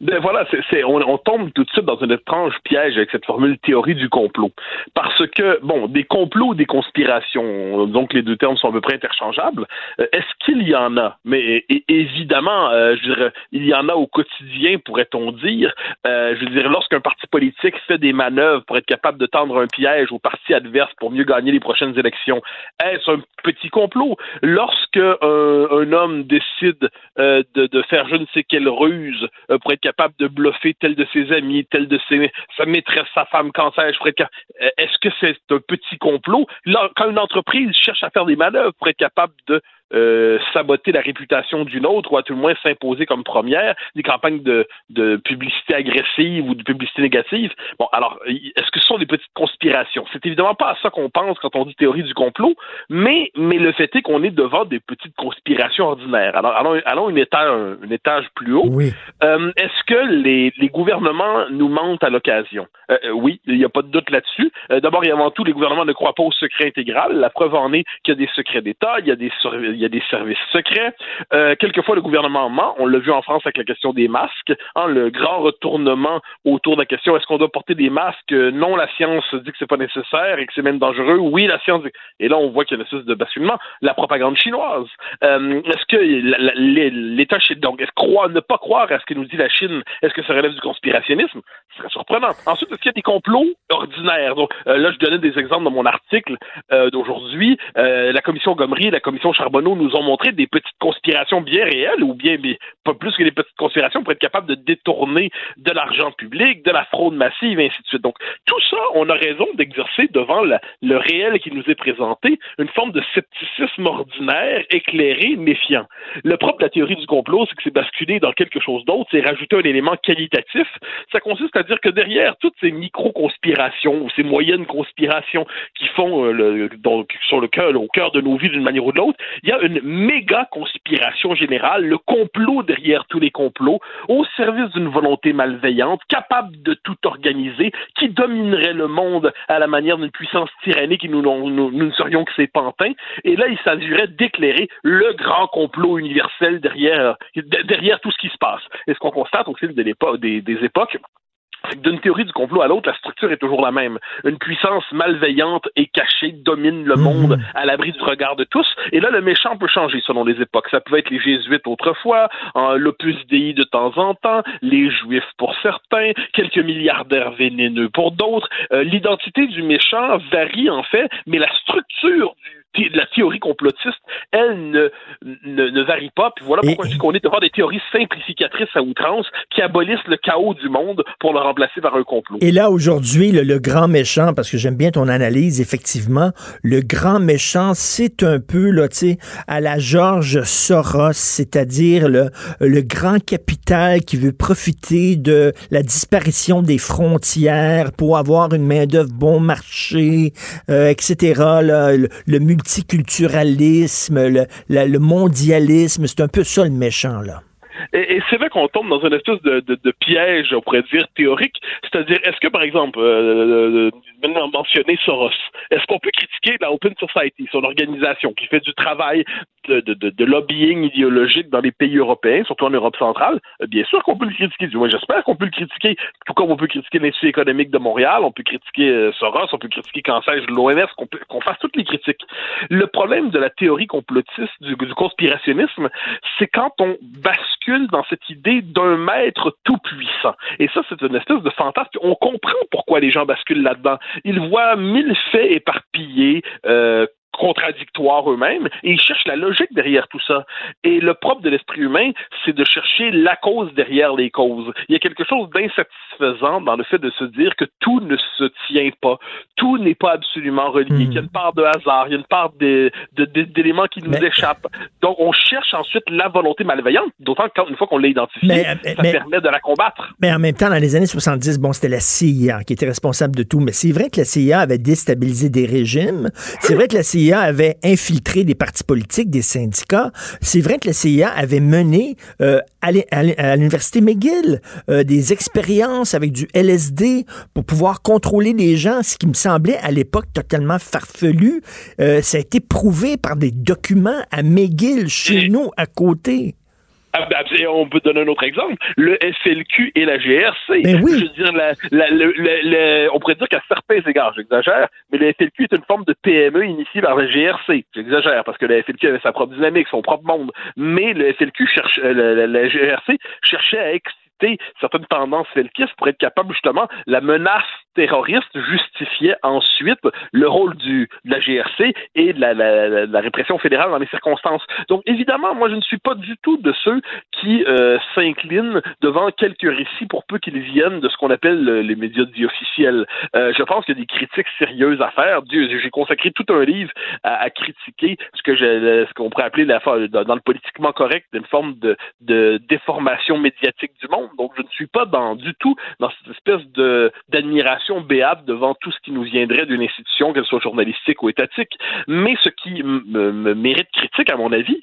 Ben voilà, c'est, on, on, tombe tout de suite dans un étrange piège avec cette formule théorie du complot. Parce que, bon, des complots des conspirations, donc les deux termes sont à peu près interchangeables, euh, est-ce qu'il y en a? Mais évidemment, euh, il y en a au quotidien, pourrait-on dire. Euh, je dire, lorsqu'un parti politique fait des manœuvres pour être capable de tendre un piège au parti adverse pour mieux gagner les prochaines élections, est-ce un petit complot? Lorsque un, homme décide de, de, faire je ne sais quelle ruse pour être capable de bluffer tel de ses amis, tel de ses, sa maîtresse, sa femme, cancer, je Est-ce que c'est un petit complot? Quand une entreprise cherche à faire des manœuvres pour être capable de euh, saboter la réputation d'une autre ou à tout le moins s'imposer comme première, des campagnes de, de, publicité agressive ou de publicité négative. Bon, alors, est-ce que ce sont des petites conspirations? C'est évidemment pas à ça qu'on pense quand on dit théorie du complot, mais, mais le fait est qu'on est devant des petites conspirations ordinaires. Alors, allons, allons une étage, un, étage plus haut. Oui. Euh, est-ce que les, les, gouvernements nous mentent à l'occasion? Euh, oui, il n'y a pas de doute là-dessus. D'abord et avant tout, les gouvernements ne croient pas au secret intégral. La preuve en est qu'il y a des secrets d'État, il y a des il y a des services secrets. Euh, quelquefois, le gouvernement ment. On l'a vu en France avec la question des masques. Hein, le grand retournement autour de la question est-ce qu'on doit porter des masques? Non, la science dit que c'est pas nécessaire et que c'est même dangereux. Oui, la science. Dit... Et là, on voit qu'il y a une espèce de basculement. La propagande chinoise. Euh, est-ce que l'État donc croire, ne pas croire à ce que nous dit la Chine, est-ce que ça relève du conspirationnisme? Ce serait surprenant. Ensuite, est-ce qu'il y a des complots ordinaires? Donc euh, là, je donnais des exemples dans mon article d'aujourd'hui. la commission Gomery, la commission Charbonneau nous ont montré des petites conspirations bien réelles, ou bien pas plus que des petites conspirations pour être capable de détourner de l'argent public, de la fraude massive, et ainsi de suite. Donc, tout ça, on a raison d'exercer devant le réel qui nous est présenté une forme de scepticisme ordinaire, éclairé, méfiant. Le propre de la théorie du complot, c'est que c'est basculer dans quelque chose d'autre, c'est rajouter un élément qualitatif. Ça consiste à dire que derrière toutes ces micro-conspirations ou ces moyennes conspirations qui font euh, donc, sur le cœur, au cœur de nos vies d'une manière ou de l'autre, il y a une méga conspiration générale, le complot derrière tous les complots, au service d'une volonté malveillante, capable de tout organiser, qui dominerait le monde à la manière d'une puissance tyrannique et nous, ne serions que ses pantins. Et là, il s'agirait d'éclairer le grand complot universel derrière, tout ce qui se passe. Et ce qu'on constate au des, époques, d'une théorie du complot à l'autre, la structure est toujours la même. Une puissance malveillante et cachée domine le monde Mhm. à l'abri du regard de tous. Et là, le méchant peut changer selon les époques. Ça pouvait être les jésuites autrefois, l'opus dei de temps en temps, les juifs pour certains, quelques milliardaires vénéneux pour d'autres. Euh, L'identité du méchant varie en fait, mais la structure du la théorie complotiste, elle ne, ne, ne varie pas. Puis voilà Et- pourquoi je dis qu'on est devant des théories simplificatrices à outrance qui abolissent le chaos du monde pour le remplacer par un complot. Et là, aujourd'hui, le, le grand méchant, parce que j'aime bien ton analyse, effectivement, le grand méchant, c'est un peu, là, tu sais, à la George Soros, c'est-à-dire le, le grand capital qui veut profiter de la disparition des frontières pour avoir une main-d'œuvre bon marché, euh, etc., là, le, le multiculturalisme, le, la- le mondialisme, c'est un peu ça le méchant, là. Et, c'est vrai qu'on tombe dans une espèce de, piège, on pourrait dire, théorique. C'est-à-dire, est-ce que, par exemple, euh, maintenant mentionné Soros, est-ce qu'on peut critiquer la Open Society, son organisation qui fait du travail de, lobbying idéologique dans les pays européens, surtout en Europe centrale? Euh, Bien sûr qu'on peut le critiquer. Du moins, j'espère qu'on peut le critiquer. Tout comme on peut critiquer l'Institut économique de Montréal, on peut critiquer euh, Soros, on peut critiquer, quand l'OMS, qu'on fasse toutes les critiques. Le problème de la théorie complotiste, du conspirationnisme, c'est quand on bascule dans cette idée d'un maître tout-puissant. Et ça, c'est une espèce de fantasme. On comprend pourquoi les gens basculent là-dedans. Ils voient mille faits éparpillés, euh, contradictoires eux-mêmes, et ils cherchent la logique derrière tout ça. Et le propre de l'esprit humain, c'est de chercher la cause derrière les causes. Il y a quelque chose d'insatisfaisant dans le fait de se dire que tout ne se tient pas, tout n'est pas absolument relié, Hmm. qu'il y a une part de hasard, il y a une part d'éléments qui nous Mais- échappent. Donc, on cherche ensuite la volonté malveillante, d'autant qu'une fois qu'on l'a identifiée, ça mais- permet de la combattre. Mais en même temps, dans les années 70, bon, c'était la CIA qui était responsable de tout. Mais c'est vrai que la CIA avait déstabilisé des régimes. C'est vrai que la CIA avait infiltré des partis politiques, des syndicats. C'est vrai que la CIA avait mené euh, à l'université McGill euh, des expériences avec du LSD pour pouvoir contrôler les gens, ce qui me semblait à l'époque totalement farfelu. Euh, ça a été prouvé par des documents à McGill, chez nous, à côté. Et on peut donner un autre exemple. Le FLQ et la GRC. Ben oui. Je veux dire, la- la- on pourrait dire qu'à certains égards, j'exagère, mais le FLQ est une forme de PME initiée par la GRC. J'exagère parce que le FLQ avait sa propre dynamique, son propre monde. Mais le FLQ cherche, euh, la, la- la GRC cherchait à exciter certaines tendances felkistes pour être capable justement la menace terroriste justifiait ensuite le rôle de la GRC et de la, répression fédérale dans les circonstances. Donc évidemment, moi je ne suis pas du tout de ceux qui euh, s'inclinent devant quelques récits pour peu qu'ils viennent de ce qu'on appelle les médias dits officiels. Euh, je pense qu'il y a des critiques sérieuses à faire. Dieu, j'ai consacré tout un livre à, critiquer ce que je, ce qu'on pourrait appeler dans, le politiquement correct une forme de, déformation médiatique du monde. Donc je ne suis pas dans du tout dans cette espèce d'admiration béate devant tout ce qui nous viendrait d'une institution, qu'elle soit journalistique ou étatique. Mais ce qui mérite critique, à mon avis,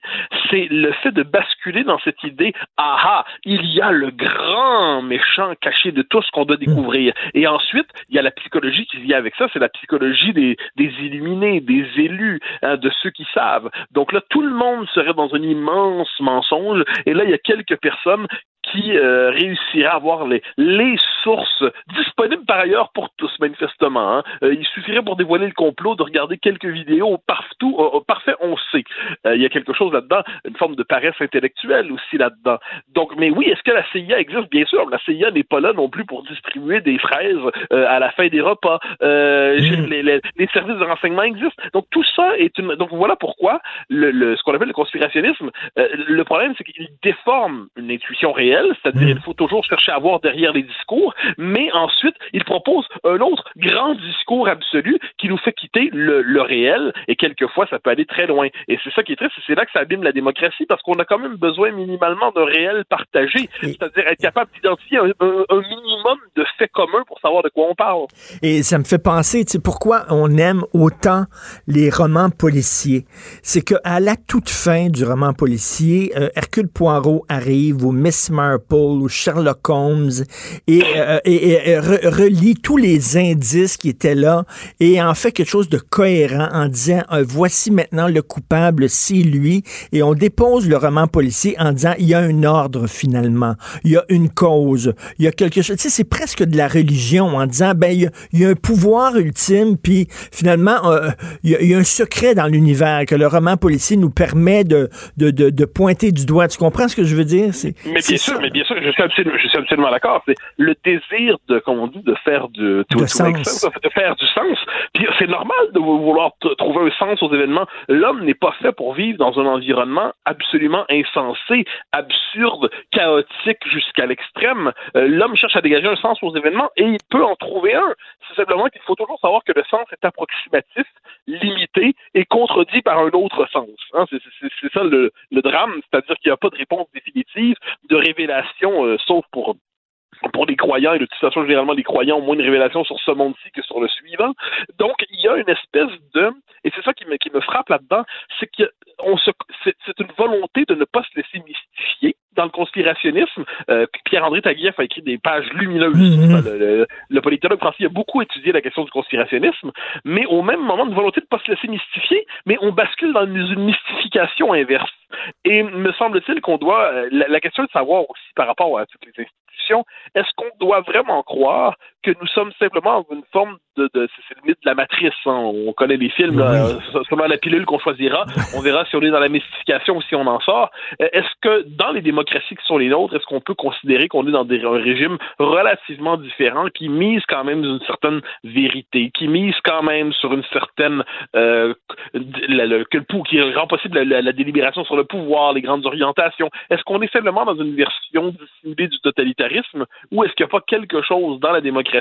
c'est le fait de basculer dans cette idée ah ah, il y a le grand méchant caché de tout ce qu'on doit découvrir. Et ensuite, il y a la psychologie qui vient avec ça, c'est la psychologie des, des illuminés, des élus, hein, de ceux qui savent. Donc là, tout le monde serait dans un immense mensonge. Et là, il y a quelques personnes qui euh, réussiraient à avoir les, les sources disponibles par ailleurs pour tous, manifestement. Hein. Euh, il suffirait pour dévoiler le complot de regarder quelques vidéos partout. euh, parfait, on sait. Euh, il y a quelque chose là-dedans, une forme de paresse intellectuelle aussi là-dedans. Donc, mais oui, est-ce que la CIA existe? Bien sûr, la CIA n'est pas là non plus pour distribuer des fraises euh, à la fin des repas. Euh, Mm. les, les, les services de renseignement existent. Donc, tout ça est une... Donc, voilà pourquoi le, le, ce qu'on appelle le conspirationnisme, euh, le problème, c'est qu'il déforme une intuition réelle, c'est-à-dire Mm. il faut toujours chercher à voir derrière les discours, mais ensuite, il propose un autre grand discours absolu qui nous fait quitter le, le réel, et quelquefois, ça peut aller très loin. Et c'est ça qui est triste, c'est là que ça abîme la démocratie, parce qu'on a quand même besoin minimalement d'un réel partagé, c'est-à-dire être capable d'identifier un, un- un minimum de faits communs pour savoir de quoi on parle. Et ça me fait penser, tu sais, pourquoi on aime autant les romans policiers? C'est qu'à la toute fin du roman policier, euh, Hercule Poirot arrive ou Miss Marple ou Sherlock Holmes et, euh, et, relie tous les indices qui étaient là et en fait quelque chose de cohérent en disant euh, voici maintenant le coupable, c'est lui et on dépose le roman policier en disant il y a un ordre finalement, il y a une cause, il y a quelque chose. Tu sais, c'est presque de la religion en disant ben il y, a, un pouvoir ultime puis finalement euh, il, y a, un secret dans l'univers que le roman policier nous permet de, de, de, pointer du doigt. Tu comprends ce que je veux dire? mais bien sûr, mais bien sûr, je suis absolument, je suis absolument d'accord. C'est le désir de, comme on dit, de faire de, de, sens. de faire du sens. Puis c'est normal de vouloir trouver un sens aux événements. L'homme n'est pas fait pour vivre dans un environnement absolument insensé, absurde, chaotique jusqu'à l'extrême. Euh, l'homme cherche à dégager un sens aux événements et il peut en trouver un. C'est simplement qu'il faut toujours savoir que le sens est approximatif, limité et contredit par un autre sens. Hein. C'est ça le, drame, c'est-à-dire qu'il n'y a pas de réponse définitive, de révélation, euh, sauf pour pour les croyants, et de toute façon, généralement, les croyants ont moins de révélations sur ce monde-ci que sur le suivant. Donc, il y a une espèce de, et c'est ça qui me, qui me frappe là-dedans, c'est que on se, c'est, une volonté de ne pas se laisser mystifier dans le conspirationnisme. Euh, Pierre-André Taguieff a écrit des pages lumineuses. Mm-hmm. Le, le, le, politologue français a beaucoup étudié la question du conspirationnisme, mais au même moment, une volonté de ne pas se laisser mystifier, mais on bascule dans une, mystification inverse. Et me semble-t-il qu'on doit, euh, la, la, question est de savoir aussi par rapport à toutes les est-ce qu'on doit vraiment croire que nous sommes simplement dans une forme de, de c'est le mythe de la matrice. Hein. On connaît les films, là, seulement la pilule qu'on choisira. On verra si on est dans la mystification ou si on en sort. Euh, est-ce que dans les démocraties qui sont les nôtres, est-ce qu'on peut considérer qu'on est dans des, un régime relativement différent qui mise quand même une certaine vérité, qui mise quand même sur une certaine euh, le, que le, qui rend possible la, délibération sur le pouvoir, les grandes orientations? Est-ce qu'on est simplement dans une version dissimulée du totalitarisme ou est-ce qu'il n'y a pas quelque chose dans la démocratie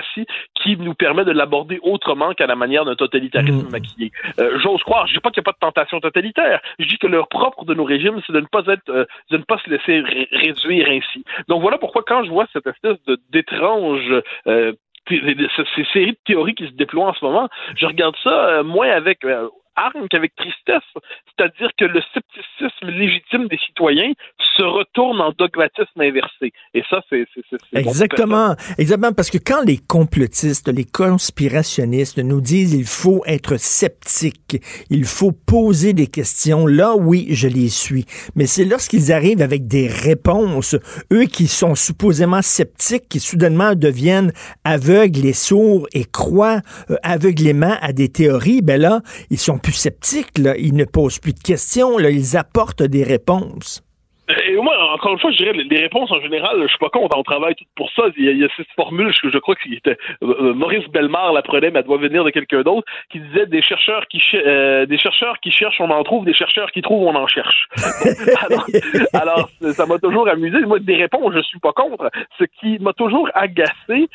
qui nous permet de l'aborder autrement qu'à la manière d'un totalitarisme mm. maquillé. Euh, j'ose croire, je dis pas qu'il n'y a pas de tentation totalitaire. Je dis que leur propre de nos régimes, c'est de ne pas être, euh, de ne pas se laisser réduire ainsi. Donc voilà pourquoi quand je vois cette espèce d'étrange euh, ces séries de théories qui se déploient en ce moment, je regarde ça moins avec arme qu'avec tristesse. C'est-à-dire que le scepticisme légitime des citoyens se retourne en dogmatisme inversé. Et ça, c'est... Exactement. Exactement, parce que quand les complotistes, les conspirationnistes nous disent il faut être sceptique, il faut poser des questions, là, oui, je les suis. Mais c'est lorsqu'ils arrivent avec des réponses, eux qui sont supposément sceptiques, qui soudainement deviennent aveugles et sourds et croient euh, aveuglément à des théories, ben là, ils sont plus sceptiques, là. ils ne posent plus de questions, là. ils apportent des réponses. Et moi, encore une fois, je dirais les réponses en général, je suis pas contre, on travaille tout pour ça. Il y a, cette formule que je crois que c'était euh, euh, Maurice Bellemare la prenait, mais elle doit venir de quelqu'un d'autre, qui disait des chercheurs qui euh, des chercheurs qui cherchent, on en trouve, des chercheurs qui trouvent, on en cherche. <laughs> alors, ça m'a toujours amusé. Moi, des réponses, je suis pas contre. Ce qui m'a toujours agacé,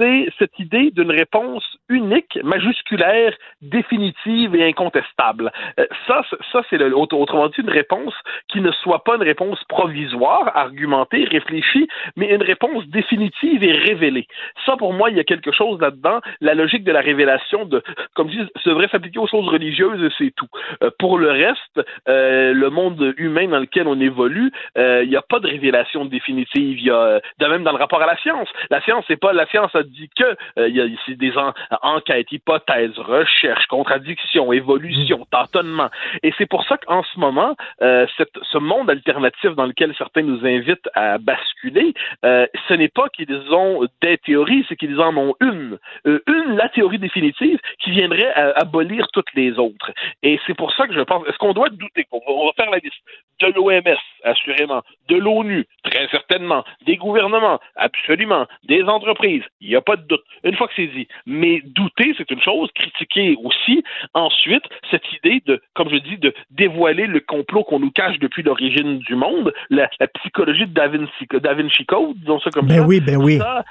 c'est cette idée d'une réponse unique, majusculaire, définitive et incontestable. Euh, ça, ça c'est autrement dit une réponse qui ne soit pas une réponse provisoire, argumentée, réfléchie, mais une réponse définitive et révélée. Ça, pour moi, il y a quelque chose là-dedans. La logique de la révélation, de, comme je dis, devrait s'appliquer aux choses religieuses et c'est tout. Euh, pour le reste, euh, le monde humain dans lequel on évolue, il n'y a pas de révélation définitive. Il y a, de même dans le rapport à la science. La science, c'est pas la science a dit que euh, y a ici des enquêtes, hypothèses, recherches, contradictions, évolutions, tâtonnements. Et c'est pour ça qu'en ce moment, euh, cette, ce monde alternatif dans lequel certains nous invitent à basculer, euh, ce n'est pas qu'ils ont des théories, c'est qu'ils en ont une. une, la théorie définitive, qui viendrait abolir toutes les autres. Et c'est pour ça que je pense, est-ce qu'on doit douter? On va faire la liste de l'OMS, assurément, de l'ONU, certainement, des gouvernements, absolument, des entreprises, il n'y a pas de doute. Une fois que c'est dit. Mais douter, c'est une chose, critiquer aussi. Ensuite, cette idée de, comme je dis, de dévoiler le complot qu'on nous cache depuis l'origine du monde, la, psychologie de Da Vinci, da Vinci Code, disons ça comme ben ça. Oui, ben oui. Ça,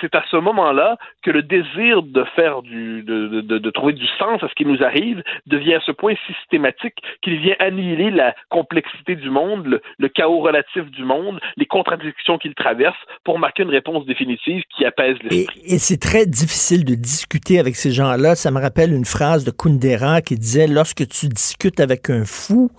c'est à ce moment-là que le désir de faire du, de, de, de, trouver du sens à ce qui nous arrive devient à ce point systématique qu'il vient annihiler la complexité du monde, le, le chaos relatif du monde, les contradictions qu'il traverse pour marquer une réponse définitive qui apaise l'esprit. Et, et c'est très difficile de discuter avec ces gens-là. Ça me rappelle une phrase de Kundera qui disait lorsque tu discutes avec un fou,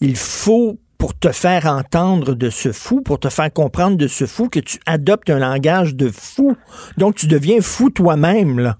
il faut pour te faire entendre de ce fou, pour te faire comprendre de ce fou, que tu adoptes un langage de fou. Donc, tu deviens fou toi-même, là.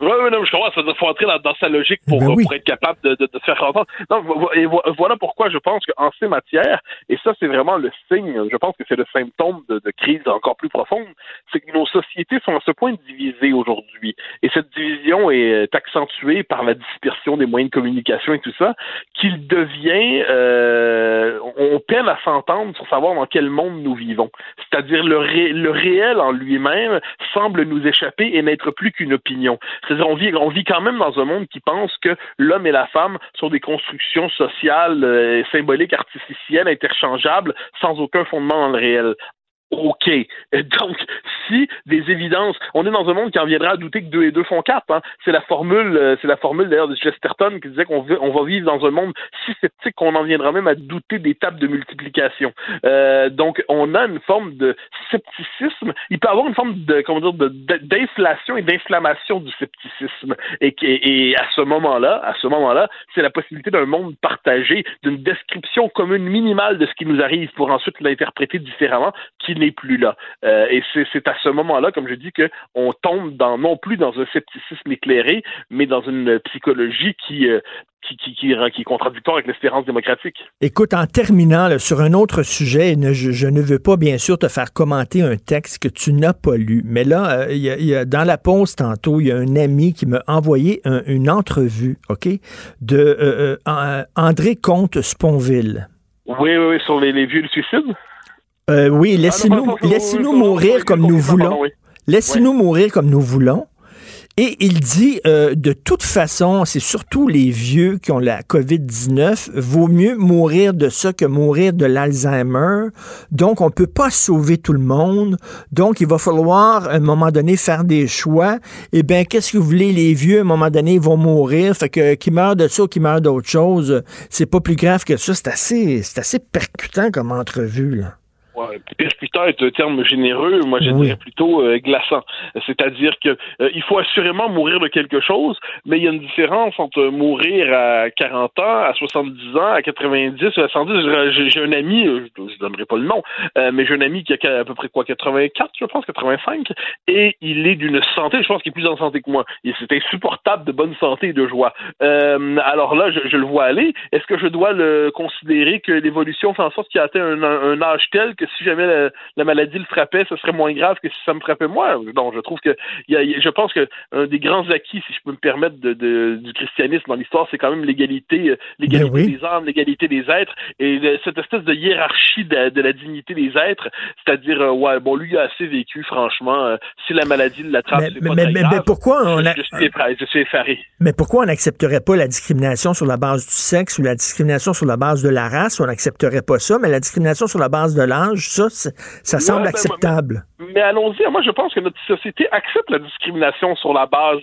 Oui, oui, non, je comprends. Ça faut entrer dans, sa logique pour, ben pour être capable de, de, de, se faire entendre. Non, et voilà pourquoi je pense qu'en ces matières, et ça, c'est vraiment le signe, je pense que c'est le symptôme de, de crise encore plus profonde, c'est que nos sociétés sont à ce point divisées aujourd'hui. Et cette division est accentuée par la dispersion des moyens de communication et tout ça, qu'il devient, euh, on peine à s'entendre sur savoir dans quel monde nous vivons. C'est-à-dire le, le réel en lui-même semble nous échapper et n'être plus qu'une opinion. C'est-à-dire, on vit, quand même dans un monde qui pense que l'homme et la femme sont des constructions sociales, euh, symboliques, artificielles, interchangeables, sans aucun fondement dans le réel. OK. Donc, si des évidences, on est dans un monde qui en viendra à douter que deux et deux font quatre. Hein. C'est la formule, euh, c'est la formule d'ailleurs de Chesterton qui disait qu'on on va vivre dans un monde si sceptique qu'on en viendra même à douter des tables de multiplication. Euh, donc, on a une forme de scepticisme. Il peut y avoir une forme de, comment dire, d'inflation et d'inflammation du scepticisme. Et, et, à ce moment-là, à ce moment-là, c'est la possibilité d'un monde partagé, d'une description commune minimale de ce qui nous arrive pour ensuite l'interpréter différemment, n'est plus là. Euh, et c'est à ce moment-là, comme je dis, qu'on tombe dans non plus dans un scepticisme éclairé, mais dans une psychologie qui, euh, qui, qui, qui, est contradictoire avec l'espérance démocratique. Écoute, en terminant sur un autre sujet, je, ne veux pas bien sûr te faire commenter un texte que tu n'as pas lu, mais là, euh, y a, dans la pause tantôt, il y a un ami qui m'a envoyé une entrevue, OK, de André Comte-Sponville. Oui, oui, oui, sur les, les vieux suicides. Euh, oui, laissez-nous laissez mourir comme nous voulons. Laissez-nous mourir comme nous voulons. Et il dit, euh, de toute façon, c'est surtout les vieux qui ont la COVID-19, vaut mieux mourir de ça que mourir de l'Alzheimer. Donc, on ne peut pas sauver tout le monde. Donc, il va falloir, à un moment donné, faire des choix. Eh bien, qu'est-ce que vous voulez, les vieux, à un moment donné, ils vont mourir. Fait que, qui meurent de ça ou qui meurent d'autre chose, c'est pas plus grave que ça. C'est assez, c'est assez percutant comme entrevue, là. Percutant est un terme généreux, moi je dirais plutôt euh, glaçant. C'est-à-dire que euh, il faut assurément mourir de quelque chose, mais il y a une différence entre mourir à 40 ans, à 70 ans, à 90, à 110. J'ai un ami, euh, je, ne donnerai pas le nom, mais j'ai un ami qui a à peu près quoi, 84, je pense, 85, et il est d'une santé, je pense qu'il est plus en santé que moi. C'est insupportable de bonne santé et de joie. alors là, je, le vois aller. Est-ce que je dois le considérer que l'évolution fait en sorte qu'il a atteint un, un âge tel que si jamais la, maladie le frappait, ce serait moins grave que si ça me frappait moi. Donc, je trouve que y a, je pense que un des grands acquis, si je peux me permettre, de, du christianisme dans l'histoire, c'est quand même l'égalité, euh, l'égalité ben des âmes, l'égalité des êtres, et cette espèce de hiérarchie de, la dignité des êtres, c'est-à-dire, euh, ouais, bon, lui a assez vécu, franchement. Euh, si la maladie l'attrape, c'est pas mais, grave. Mais pourquoi on a... je, suis je suis effaré. Mais pourquoi on n'accepterait pas la discrimination sur la base du sexe ou la discrimination sur la base de la race? On n'accepterait pas ça, mais la discrimination sur la base de l'âge, ça, ça semble ben, acceptable. Mais, allons-y. Moi, je pense que notre société accepte la discrimination sur la base,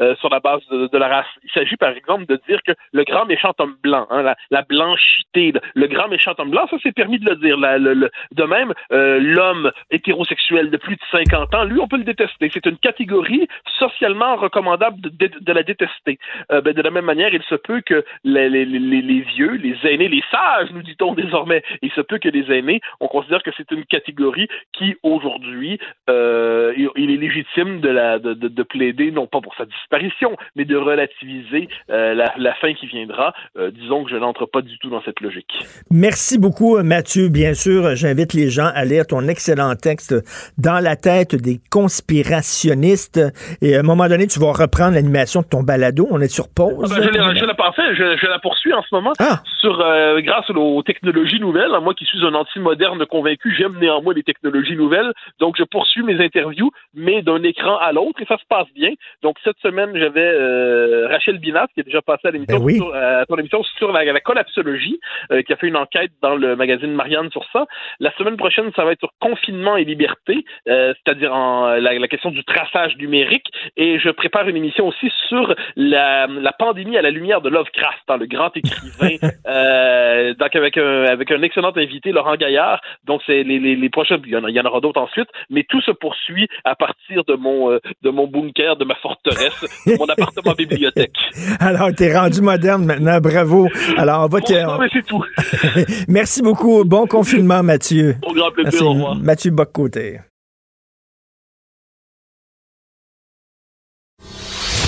euh, sur la base de, la race. Il s'agit, par exemple, de dire que le grand méchant homme blanc, hein, la, blanchité, le grand méchant homme blanc, ça c'est permis de le dire. de même, euh, l'homme hétérosexuel de plus de 50 ans, lui, on peut le détester. C'est une catégorie socialement recommandable de, la détester. Euh, ben, de la même manière, il se peut que les, les, les, vieux, les aînés, les sages, nous dit-on désormais, il se peut que les aînés, on considère que c'est une catégorie qui, aujourd'hui, euh, il est légitime de, la, de, de, plaider, non pas pour sa disparition, mais de relativiser euh, la, la, fin qui viendra. Euh, disons que je n'entre pas du tout dans cette logique. Merci beaucoup, Mathieu. Bien sûr, j'invite les gens à lire ton excellent texte Dans la tête des conspirationnistes. Et à un moment donné, tu vas reprendre l'animation de ton balado. On est sur pause. Ah ben, je, la, parfait. Je, je, la poursuis en ce moment ah. sur, grâce aux technologies nouvelles. Moi qui suis un anti-moderne convaincu, j'aime néanmoins les technologies nouvelles. Donc, je poursuis mes interviews, mais d'un écran à l'autre, et ça se passe bien. Donc, cette semaine, j'avais euh, Rachel Binat, qui est déjà passée à l'émission ben sur, euh, ton émission sur la, collapsologie, euh, qui a fait une enquête dans le magazine Marianne sur ça. La semaine prochaine, ça va être sur confinement et liberté, c'est-à-dire la, la, question du traçage numérique. Et je prépare une émission aussi sur la, la pandémie à la lumière de Lovecraft, hein, le grand écrivain, <laughs> donc avec un, avec un excellent invité, Laurent Gaillard, Donc, c'est les, les, les prochains, il y en, il y en aura d'autres ensuite, mais tout se poursuit à partir de mon, euh, de mon bunker, de ma forteresse, de mon appartement <laughs> bibliothèque. Alors, t'es rendu moderne maintenant, bravo. Alors, on va te... Mais c'est tout. <laughs> Merci beaucoup. Bon confinement, Mathieu. Au grand plaisir, Merci. au revoir. Mathieu Boccoté.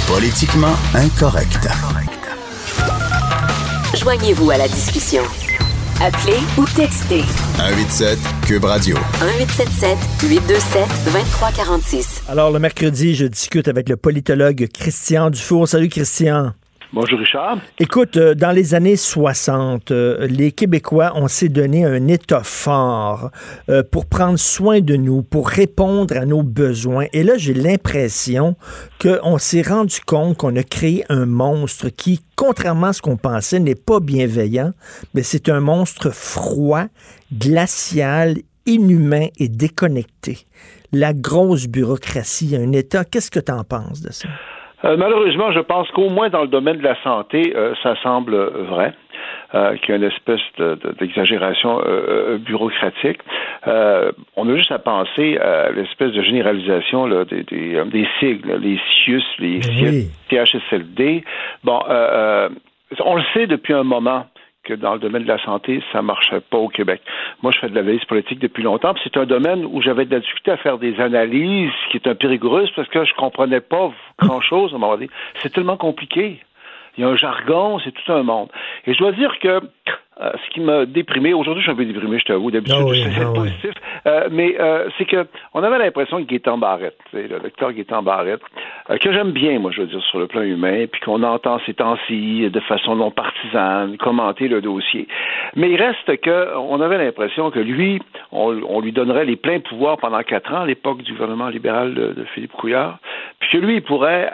Politiquement incorrect. Joignez-vous à la discussion. Appelez ou textez 187 Cube Radio. 1877 827 2346. Alors, le mercredi, je discute avec le politologue Christian Dufour. Salut, Christian. Bonjour, Richard. Écoute, euh, dans les années 60, euh, les Québécois, on s'est donné un État fort euh, pour prendre soin de nous, pour répondre à nos besoins. Et là, j'ai l'impression qu'on s'est rendu compte qu'on a créé un monstre qui, contrairement à ce qu'on pensait, n'est pas bienveillant, mais c'est un monstre froid, glacial, inhumain et déconnecté. La grosse bureaucratie, un État, qu'est-ce que tu en penses de ça? Euh, malheureusement, je pense qu'au moins dans le domaine de la santé, euh, ça semble vrai. Euh, qu'il y a une espèce de, de, d'exagération euh, bureaucratique. Euh, on a juste à penser à l'espèce de généralisation là, des, des, des sigles, les CIUS, les Oui. CHSLD. Bon, euh, on le sait depuis un moment que dans le domaine de la santé, ça marchait pas au Québec. Moi, je fais de l'analyse politique depuis longtemps, c'est un domaine où j'avais de la difficulté à faire des analyses qui est un peu rigoureuse parce que je comprenais pas grand-chose. C'est tellement compliqué. Il y a un jargon, c'est tout un monde. Et je dois dire que euh, ce qui m'a déprimé, aujourd'hui je suis un peu déprimé, je t'avoue, d'habitude Ah oui, c'est ah oui. positif, euh, mais euh, c'est que on avait l'impression que Gaétan Barrette, le docteur Gaétan Barrette, que j'aime bien, moi je veux dire, sur le plan humain, puis qu'on entend ces temps-ci de façon non partisane, commenter le dossier. Mais il reste que on avait l'impression que lui, on, on lui donnerait les pleins pouvoirs pendant quatre ans à l'époque du gouvernement libéral de, de Philippe Couillard, puis que lui, il pourrait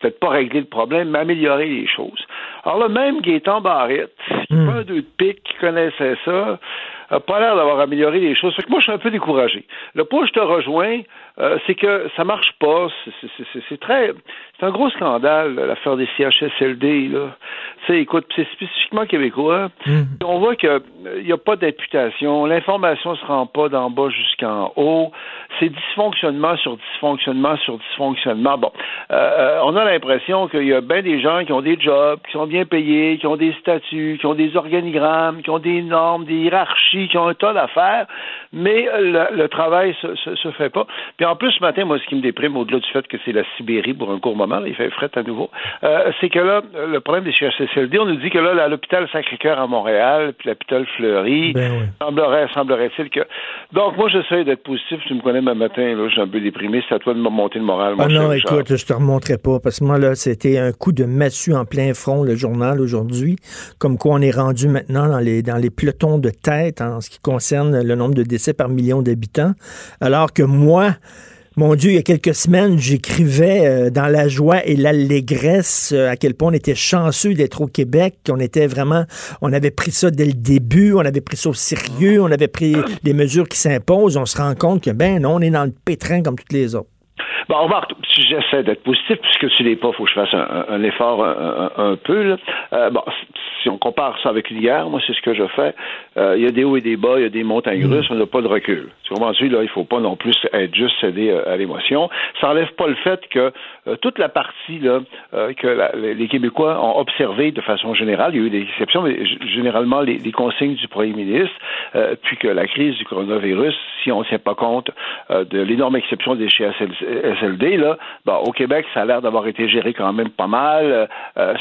peut-être pas régler le problème, mais améliorer les choses. Alors le même Gaétan Barrette, qui pas un deux de pique, qui connaissait ça, a pas l'air d'avoir amélioré les choses. Fait que moi, je suis un peu découragé. Le point où je te rejoins, euh, c'est que ça marche pas. C'est- très, c'est un gros scandale l'affaire des CHSLD. Là, tu sais, écoute, c'est spécifiquement québécois. Hmm. On voit que il n'y a pas d'imputation, l'information se rend pas d'en bas jusqu'en haut. C'est dysfonctionnement sur dysfonctionnement sur dysfonctionnement. Bon, euh, euh, on a l'impression qu'il y a bien des gens qui ont des jobs, qui sont bien payés, qui ont des statuts, qui ont des organigrammes, qui ont des normes, des hiérarchies, qui ont un tas d'affaires, mais euh, le, le travail se, se, se fait pas. Puis en plus, ce matin, moi, ce qui me déprime, au-delà du fait que c'est la Sibérie pour un court moment, là, il fait fret à nouveau, euh, c'est que là, le problème des CHSLD, on nous dit que là, à l'hôpital Sacré-Cœur à Montréal, puis l'hôpital Fleury, Ben oui. semblerait, semblerait-il que... Donc, moi, j'essaie d'être positif. Tu me connais ma matin, là, je suis un peu déprimé. C'est à toi de me monter le moral. mon Ah non, écoute, je te remontrerai pas, parce que moi, là, c'était un coup de massue en plein front, le journal aujourd'hui, comme quoi on est rendu maintenant dans les, dans les pelotons de tête en ce qui concerne le nombre de décès par million d'habitants, alors que moi, mon Dieu, il y a quelques semaines, j'écrivais euh, dans la joie et l'allégresse euh, à quel point on était chanceux d'être au Québec, qu'on était vraiment, on avait pris ça dès le début, on avait pris ça au sérieux, on avait pris les mesures qui s'imposent, on se rend compte que, ben non, on est dans le pétrin comme toutes les autres. Bon, si j'essaie d'être positif, puisque tu l'es pas, faut que je fasse un, effort un peu. Là. Euh, bon, si on compare ça avec l'hier, moi, c'est ce que je fais. Euh, Il y a des hauts et des bas, il y a des montagnes russes, on n'a pas de recul. Tu comprends? -tu, là, il faut pas non plus être juste cédé euh, à l'émotion. Ça n'enlève pas le fait que euh, toute la partie là, euh, que la- les Québécois ont observé de façon générale, il y a eu des exceptions, mais généralement les, les consignes du premier ministre, puis que la crise du coronavirus, si on ne tient pas compte de l'énorme exception des CHSLD, là, bon, au Québec, ça a l'air d'avoir été géré quand même pas mal.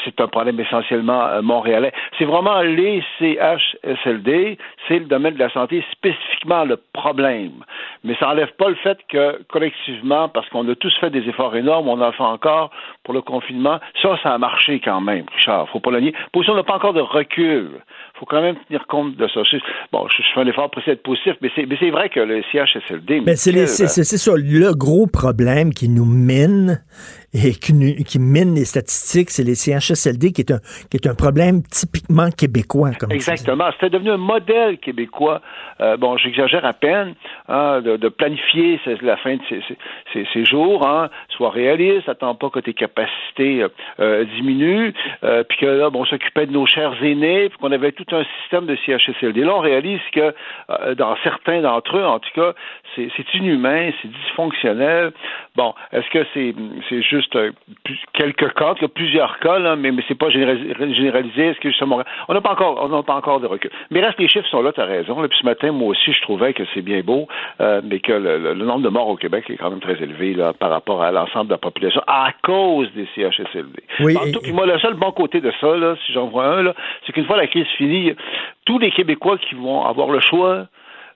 C'est un problème essentiellement montréalais. C'est vraiment les CHSLD, c'est le domaine de la santé spécifiquement le problème. Mais ça n'enlève pas le fait que collectivement, parce qu'on a tous fait des efforts énormes, on en fait encore pour le confinement, ça, ça a marché quand même, Richard. Faut pas le nier. Position, on n'a pas encore de recul. Faut quand même tenir compte de ça. Bon, je, fais un effort pour essayer d'être positif, mais c'est, mais c'est vrai que le CHSLD... Ben, c'est, ça, le gros problème qui nous mine et qui, nous- qui mine les statistiques, c'est les CHSLD, qui est un, qui est un problème typiquement québécois. Comme. Exactement. C'était devenu un modèle québécois. Euh, bon, j'exagère à peine hein, de, de planifier la fin de ces, ces- jours. Hein, sois réaliste, attends pas que tes capacités euh, euh, diminuent, euh, puis que là, bon, on s'occupait de nos chers aînés, puis qu'on avait tout c'est un système de CHSLD. Là, on réalise que euh, dans certains d'entre eux, en tout cas, c'est inhumain, c'est dysfonctionnel. Bon, est-ce que c'est c'est juste euh, quelques cas, il y a plusieurs cas, là, mais, mais c'est pas généralisé. Est-ce que justement, on n'a pas encore, on n'a pas encore de recul. Mais reste, les chiffres sont là, tu as raison. Là, puis ce matin, moi aussi, je trouvais que c'est bien beau, euh, mais que le, nombre de morts au Québec est quand même très élevé là, par rapport à l'ensemble de la population à cause des CHSLD. Oui. moi, le seul bon côté de ça, là, si j'en vois un, c'est qu'une fois la crise finie, tous les Québécois qui vont avoir le choix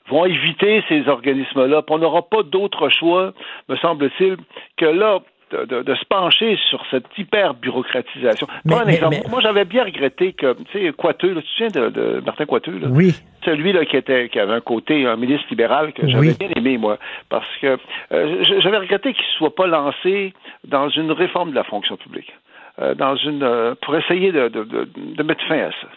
vont éviter ces organismes-là. On n'aura pas d'autre choix, me semble-t-il, que là, de, se pencher sur cette hyper-bureaucratisation. un exemple. Moi, j'avais bien regretté que, tu sais, Coiteux, tu te souviens de, Martin Coiteux? Là? Oui. Celui là, qui, était, qui avait un côté, un ministre libéral que j'avais bien aimé, moi, parce que euh, j'avais regretté qu'il ne soit pas lancé dans une réforme de la fonction publique. Euh, dans une euh, pour essayer de, mettre fin à ça.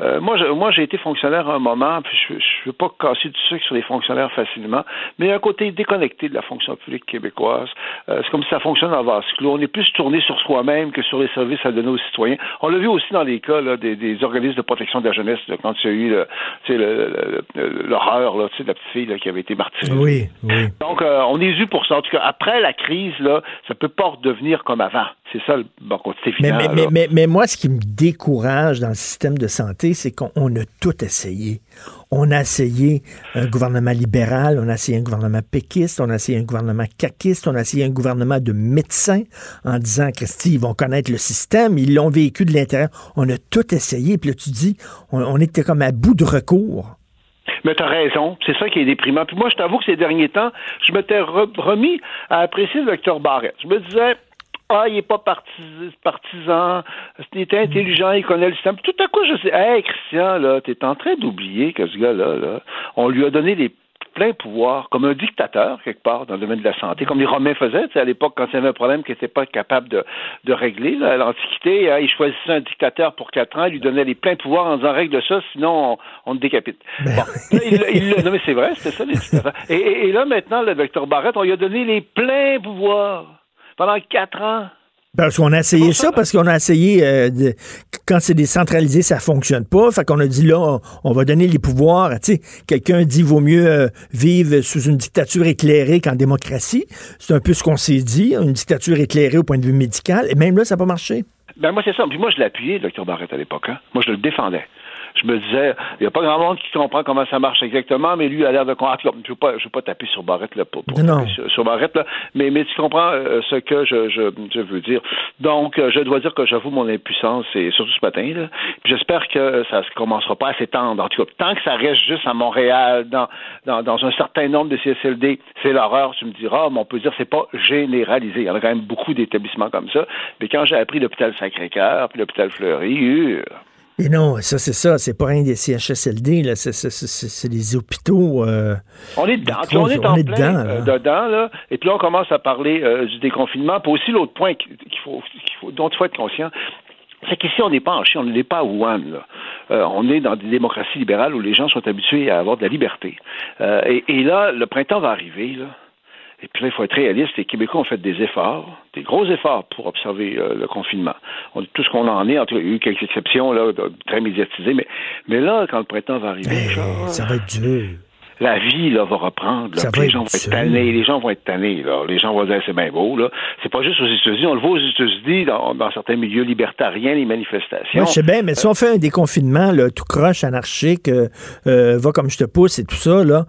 Euh, moi, moi, j'ai été fonctionnaire à un moment, puis je ne veux pas casser du sucre sur les fonctionnaires facilement, mais il y a un côté déconnecté de la fonction publique québécoise. Euh, c'est comme si ça fonctionne en vase clos. On est plus tourné sur soi-même que sur les services à donner aux citoyens. On l'a vu aussi dans les cas là, des, des, organismes de protection de la jeunesse, quand il y a eu l'horreur de la petite fille qui avait été martyrisée. Oui, oui. Donc, euh, on est dû pour ça. En tout cas, après la crise, là, ça peut pas redevenir comme avant. C'est ça le bon côté mais, mais, mais, moi, ce qui me décourage dans le système de santé, c'est qu'on a tout essayé. On a essayé un gouvernement libéral, on a essayé un gouvernement péquiste, on a essayé un gouvernement caquiste, on a essayé un gouvernement de médecins en disant, Christy, ils vont connaître le système, ils l'ont vécu de l'intérieur. On a tout essayé, puis là, tu dis, on, était comme à bout de recours. Mais tu as raison, c'est ça qui est déprimant. Puis moi, je t'avoue que ces derniers temps, je m'étais remis à apprécier le docteur Barrett. Je me disais, ah, il n'est pas partisan, il est intelligent, il connaît le système. Tout à coup, je sais, hey, Christian, là, es en train d'oublier que ce gars-là, là, on lui a donné des pleins pouvoirs, comme un dictateur, quelque part, dans le domaine de la santé, comme les Romains faisaient, à l'époque, quand il y avait un problème qu'ils n'étaient pas capables de, de régler, là, à l'Antiquité, hein, ils choisissaient un dictateur pour quatre ans, ils lui donnaient les pleins pouvoirs en disant règle ça, sinon on, on te décapite. Ben bon, il, il, non, mais c'est vrai, c'était ça, les dictateurs. Et, et là, maintenant, le docteur Barrett, on lui a donné les pleins pouvoirs pendant quatre ans. Parce qu'on a essayé ça, parce qu'on a essayé, euh, de, quand c'est décentralisé, ça fonctionne pas. Fait qu'on a dit là, on, va donner les pouvoirs. Tu sais, quelqu'un dit vaut mieux euh, vivre sous une dictature éclairée qu'en démocratie. C'est un peu ce qu'on s'est dit, une dictature éclairée au point de vue médical. Et même là, ça n'a pas marché. Ben moi, c'est ça. Puis moi, je l'appuyais, le docteur Barrett, à l'époque. Hein. Moi, je le défendais je me disais, il n'y a pas grand monde qui comprend comment ça marche exactement, mais lui a l'air de comprendre. Je ne veux, pas, je veux pas taper sur Barrette, là, pour, Sur, Barrette, là, mais, mais tu comprends euh, ce que je, je, je, veux dire. Donc, euh, je dois dire que j'avoue mon impuissance, et surtout ce matin. Là. J'espère que ça ne commencera pas à s'étendre. En tout cas, tant que ça reste juste à Montréal, dans, dans, dans un certain nombre de CSLD, c'est l'horreur. Tu me diras, mais on peut dire que c'est pas généralisé. Il y en a quand même beaucoup d'établissements comme ça. Mais quand j'ai appris l'hôpital Sacré-Cœur, puis l'hôpital Fleury, euh, et non, ça c'est ça, c'est pas rien des CHSLD, là, c'est, des hôpitaux. Euh, on est dedans, on est en plein euh, dedans, là, et puis là on commence à parler euh, du déconfinement. Puis aussi l'autre point qu'il faut, faut, dont il faut être conscient, c'est qu'ici on n'est pas en Chine, on n'est pas à Wuhan. Là. on est dans des démocraties libérales où les gens sont habitués à avoir de la liberté. Et, et, là, le printemps va arriver, là. Et puis là, il faut être réaliste. Les Québécois ont fait des efforts, des gros efforts pour observer euh, le confinement. On, tout ce qu'on en est, en tout cas, il y a eu quelques exceptions là, très médiatisées, mais, mais là, quand le printemps va arriver, ça va être dur. La vie là, va reprendre. les gens vont être tannés. Les gens vont être tannés. Là. Les gens vont dire c'est bien beau. Là. C'est pas juste aux États-Unis. On le voit aux États-Unis dans, dans, certains milieux libertariens, les manifestations. Je sais bien, mais si on fait un déconfinement là, tout croche, anarchique, euh, euh, va comme je te pousse et tout ça, là,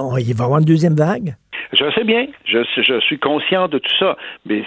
on, il va y avoir une deuxième vague? Je sais bien, je, je suis conscient de tout ça, mais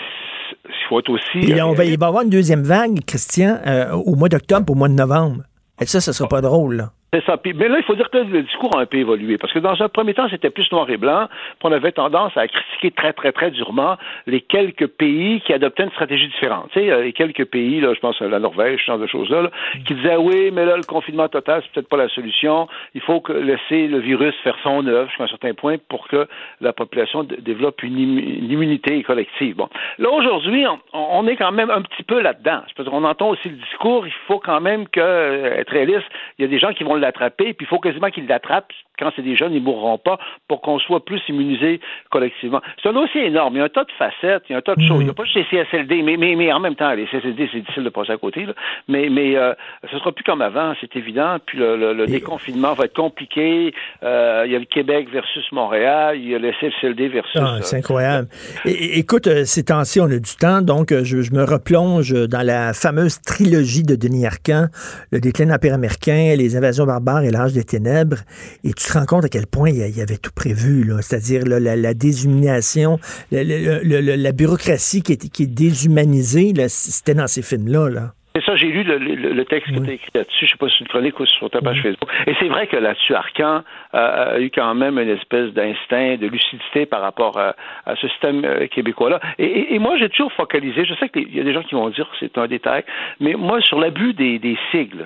il faut être aussi. il va y avoir une deuxième vague, Christian, euh, au mois d'octobre, au mois de novembre. Et ça, ce sera pas drôle, là. Mais là, il faut dire que le discours a un peu évolué. Parce que dans un premier temps, c'était plus noir et blanc. Puis on avait tendance à critiquer très, très, très durement les quelques pays qui adoptaient une stratégie différente. Tu sais, euh, les quelques pays, là, je pense à la Norvège, ce genre de choses-là, qui disaient oui, mais là, le confinement total, c'est peut-être pas la solution. Il faut que laisser le virus faire son œuvre jusqu'à un certain point pour que la population développe une, immunité collective. Bon. Là, aujourd'hui, on, est quand même un petit peu là-dedans. On entend aussi le discours, il faut quand même que, euh, être réaliste, il y a des gens qui vont vont l'attraper, puis il faut quasiment qu'ils l'attrapent quand c'est des jeunes, ils ne mourront pas pour qu'on soit plus immunisés collectivement. C'est un dossier énorme. Il y a un tas de facettes, il y a un tas de choses. Il n'y a pas juste les CSLD, mais, mais, mais en même temps, les CSLD, c'est difficile de passer à côté. Là. Mais, mais euh, ce sera plus comme avant, c'est évident. Puis le, le, déconfinement va être compliqué. Euh, il y a le Québec versus Montréal, il y a le CSLD versus... Ah, c'est incroyable. écoute, ces temps-ci, on a du temps, donc je, je, me replonge dans la fameuse trilogie de Denis Arcand, le déclin de l'Empire américain, les invasions barbares et l'âge des ténèbres. Et tu te rends compte à quel point il y avait tout prévu, c'est-à-dire la, la, déshumanisation, la, bureaucratie qui est, qui est déshumanisée, c'était dans ces films-là. Là. C'est ça, j'ai lu le, texte qui était écrit là-dessus. Je ne sais pas si c'est une chronique ou sur ta page Facebook. Et c'est vrai que là-dessus, Arcan a eu quand même une espèce d'instinct, de lucidité par rapport à, ce système euh, québécois-là. Et, moi, j'ai toujours focalisé. Je sais qu'il y a des gens qui vont dire que c'est un détail, mais moi, sur l'abus des, sigles.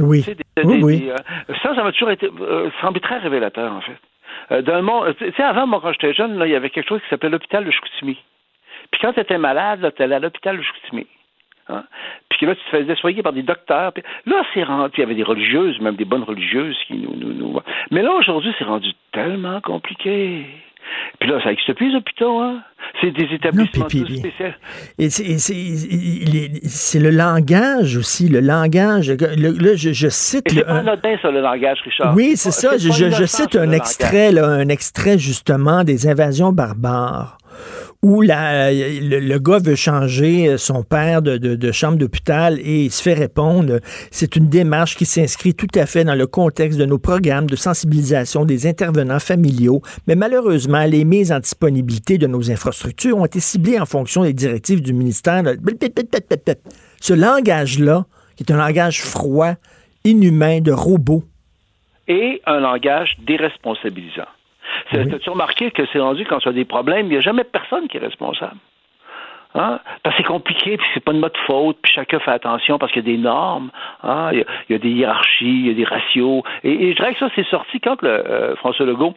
Oui. oui, euh, ça, ça m'a toujours été euh, semblé très révélateur, en fait. d'un monde. Tu sais, avant, moi, quand j'étais jeune, là, il y avait quelque chose qui s'appelait l'hôpital de Chicoutimi. Puis quand tu étais malade, tu allais à l'hôpital de Chicoutimi. Hein? Puis là, tu te faisais soigner par des docteurs. Puis là, c'est rendu. il y avait des religieuses, même des bonnes religieuses qui nous. nous, nous... Mais là, aujourd'hui, c'est rendu tellement compliqué. Puis là, ça n'existe plus, les hôpitaux, hein? C'est des établissements spéciaux. Et c'est le langage aussi, le langage. là, je, cite. C'est pas anodin, ça, le langage, Richard. Oui, c'est ça. Je, je, cite un extrait, là, un extrait, justement, des invasions barbares où le, gars veut changer son père de, chambre d'hôpital et il se fait répondre, c'est une démarche qui s'inscrit tout à fait dans le contexte de nos programmes de sensibilisation des intervenants familiaux, mais malheureusement, les mises en disponibilité de nos infrastructures ont été ciblées en fonction des directives du ministère. Ce langage-là, qui est un langage froid, inhumain, de robot. Et un langage déresponsabilisant. As-tu remarqué que c'est rendu quand tu as des problèmes, il n'y a jamais personne qui est responsable? Hein? Parce que c'est compliqué, puis c'est pas de mode faute, puis chacun fait attention parce qu'il y a des normes, hein? il, y a, des hiérarchies, il y a des ratios. Et, je dirais que ça, c'est sorti quand le, euh, François Legault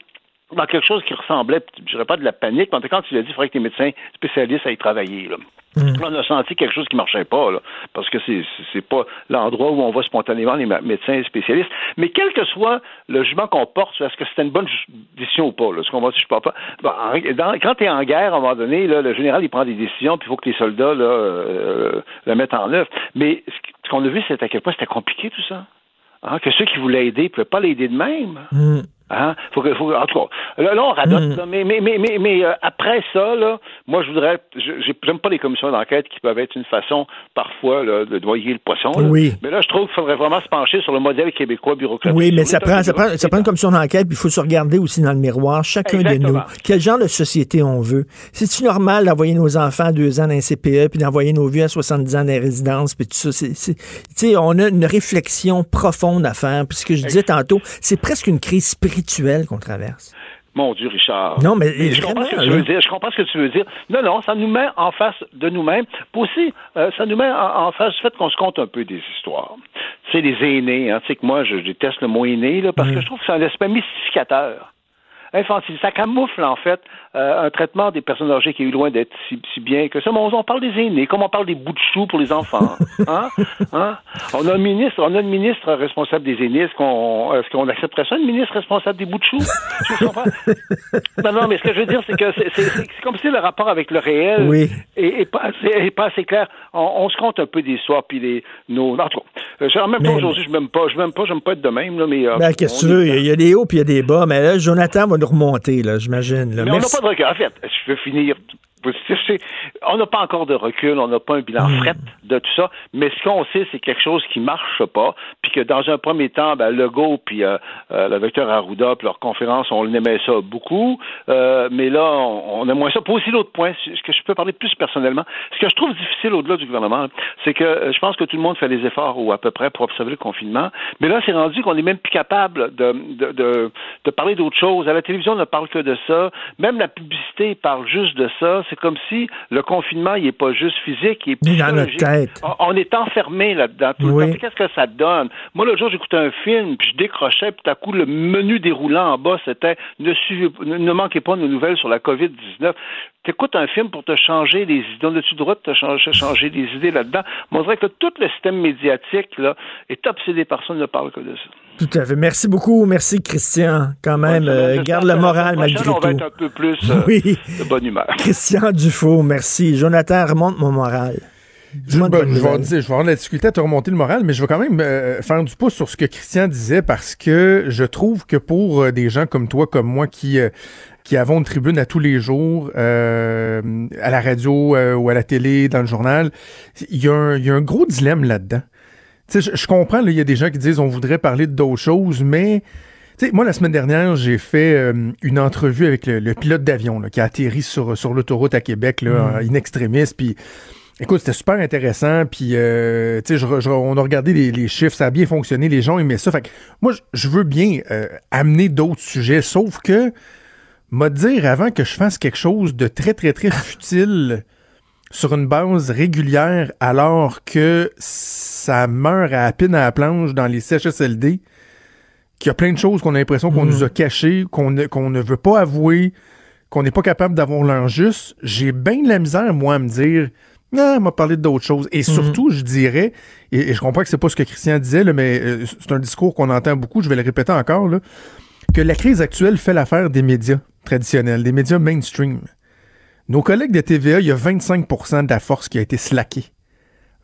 dans quelque chose qui ressemblait, je dirais pas de la panique, mais quand il a dit qu'il faudrait que les médecins spécialistes aillent travailler. Là. Mm. On a senti quelque chose qui marchait pas, là, parce que c'est c'est pas l'endroit où on va spontanément les médecins spécialistes. Mais quel que soit le jugement qu'on porte, est-ce que c'était une bonne décision ou pas, là, ce qu'on va dire, je pas? quand tu es en guerre, à un moment donné, là, le général il prend des décisions, puis il faut que les soldats là, euh, le mettent en œuvre. Mais ce qu'on a vu, c'est à quel point c'était compliqué tout ça. Hein, que ceux qui voulaient aider ne pouvaient pas l'aider de même. Mm. Hein? Faut que, faut, en tout cas, là, on radote, hmm. mais, mais, mais, mais, mais euh, après ça, là, moi, je voudrais. J'aime pas les commissions d'enquête qui peuvent être une façon, parfois, là, de noyer le poisson. Oui. Mais là, je trouve qu'il faudrait vraiment se pencher sur le modèle québécois bureaucratique. Oui, mais ça prend, ça, prend, ça prend une commission d'enquête, puis il faut se regarder aussi dans le miroir, chacun de nous. Quel genre de société on veut? C'est-tu normal d'envoyer nos enfants à deux ans dans un CPE, puis d'envoyer nos vieux à 70 ans dans les résidences, puis tout ça? Tu sais, on a une réflexion profonde à faire. Puis ce que je disais tantôt, c'est presque une crise spirituelle qu'on traverse. Mon Dieu, Richard. Non, mais, je comprends ce que tu veux dire. Je comprends ce que tu veux dire. Non, non, ça nous met en face de nous-mêmes. Aussi, euh, ça nous met en, face du fait qu'on se compte un peu des histoires. Tu sais, les aînés, hein, tu sais que moi, je déteste le mot aîné, là, parce mm. que je trouve que c'est un aspect mystificateur infantile. Ça camoufle, en fait, euh, un traitement des personnes âgées qui est loin d'être si, bien que ça. Mais on, parle des aînés, comme on parle des bouts de choux pour les enfants. Hein? hein? On a un ministre, on a une ministre responsable des aînés. Est-ce qu'on, est-ce qu'on accepterait ça, une ministre responsable des bouts de choux? non, non, mais ce que je veux dire, c'est que c'est, comme si le rapport avec le réel oui. est, pas assez, pas assez clair. On, se compte un peu des soirs, puis les, nos, en tout cas, en même temps, aujourd'hui, je m'aime pas, je m'aime pas, j'aime pas être de même, là, mais. Euh, ben, qu'est-ce que tu veux? Il y a des hauts, puis il y a des bas, mais là, Jonathan va nous remonter, là, j'imagine. Pas de. En fait, je veux finir on n'a pas encore de recul, on n'a pas un bilan hmm. fret de tout ça, mais ce qu'on sait, c'est quelque chose qui marche pas, puis que dans un premier temps, ben, Legault puis euh, euh, le docteur Arruda, puis leur conférence, on aimait ça beaucoup, euh, mais là, on, on, aime moins ça. Pour aussi l'autre point, ce que je peux parler plus personnellement, ce que je trouve difficile au-delà du gouvernement, c'est que je pense que tout le monde fait les efforts ou à peu près pour observer le confinement, mais là, c'est rendu qu'on est même plus capable de, de, de, de parler d'autre chose. À la télévision, on ne parle que de ça. Même la publicité parle juste de ça C'est comme si le confinement, il n'est pas juste physique, il est dans notre tête. On, est enfermé là-dedans tout le temps. Qu'est-ce que ça donne? Moi, l'autre jour, j'écoutais un film, puis je décrochais, puis tout à coup, le menu déroulant en bas, c'était ne, ne manquez pas de nouvelles sur la COVID-19 écoutes un film pour te changer les idées. On a-tu le droit de te changer, changer des idées là-dedans? Mais on dirait que tout le système médiatique là, est obsédé par ça, ne parle que de ça. Tout à fait. Merci beaucoup. Merci, Christian. Quand même, euh, garde le moral malgré tout. On va être un peu plus euh, de bonne humeur. Christian Dufault, merci. Jonathan, remonte mon moral. Je, vais, je, avoir la difficulté à te remonter le moral, mais je vais quand même euh, faire du pouce sur ce que Christian disait parce que je trouve que pour des gens comme toi, comme moi, qui qui avons une tribune à tous les jours, euh, à la radio euh, ou à la télé, dans le journal, il y, a un, gros dilemme là-dedans. Je, je comprends, il y a des gens qui disent on voudrait parler d'autres choses, mais moi, la semaine dernière, j'ai fait euh, une entrevue avec le, pilote d'avion qui a atterri sur, sur l'autoroute à Québec, là, mm. in extremis, puis Écoute, c'était super intéressant, puis euh, tu sais, on a regardé les, chiffres, ça a bien fonctionné, les gens aimaient ça. Fait que moi, je veux bien amener d'autres sujets, sauf que m'a dire avant que je fasse quelque chose de très, très, très futile sur une base régulière alors que ça meurt à la pine à la planche dans les CHSLD, qu'il y a plein de choses qu'on a l'impression qu'on nous a mm. cachées, qu'on ne, qu'on ne veut pas avouer, qu'on n'est pas capable d'avoir l'heure juste, j'ai bien de la misère, moi, à me dire non, m'a parlé d'autres choses. Et mm. surtout, je dirais, et, je comprends que c'est pas ce que Christian disait, là, mais euh, c'est un discours qu'on entend beaucoup, je vais le répéter encore, là, que la crise actuelle fait l'affaire des médias traditionnels, des médias mainstream. Nos collègues de TVA, il y a 25% de la force qui a été slackée.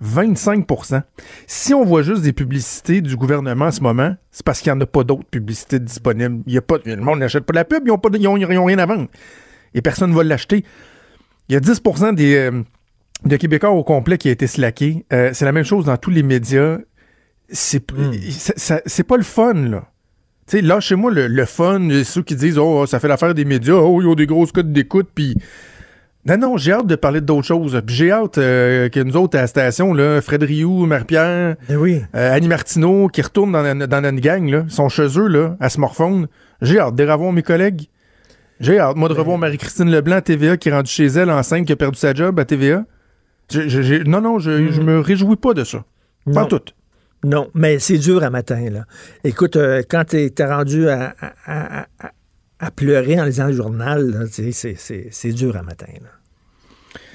25% Si on voit juste des publicités du gouvernement en ce moment, c'est parce qu'il n'y en a pas d'autres publicités disponibles. Il y a pas, le monde n'achète pas la pub, ils n'ont ont, rien à vendre. Et personne ne va l'acheter. Il y a 10% des, euh, de Québécois au complet qui a été slacké. Euh, c'est la même chose dans tous les médias. C'est hmm. pas le fun, là. Tu sais, là, chez moi, le, fun, ceux qui disent, oh, ça fait l'affaire des médias, oh, ils ont des grosses codes d'écoute, puis. Non, non, j'ai hâte de parler d'autres choses. Puis j'ai hâte euh, que nous autres à la station, là, Fred Rioux, Marie-Pierre, ben oui. Euh, Annie Martineau, qui retournent dans, dans notre gang, là, sont chez eux, là, à Smorphone. J'ai hâte de revoir mes collègues. J'ai hâte, moi, de ben revoir Marie-Christine Leblanc à TVA, qui est rendue chez elle enceinte, qui a perdu sa job à TVA. non, non, je, je mm. me réjouis pas de ça. Pas tout. Non, mais c'est dur à matin, là. Écoute, euh, quand tu es, rendu à, pleurer en lisant le journal, c'est dur à matin, là.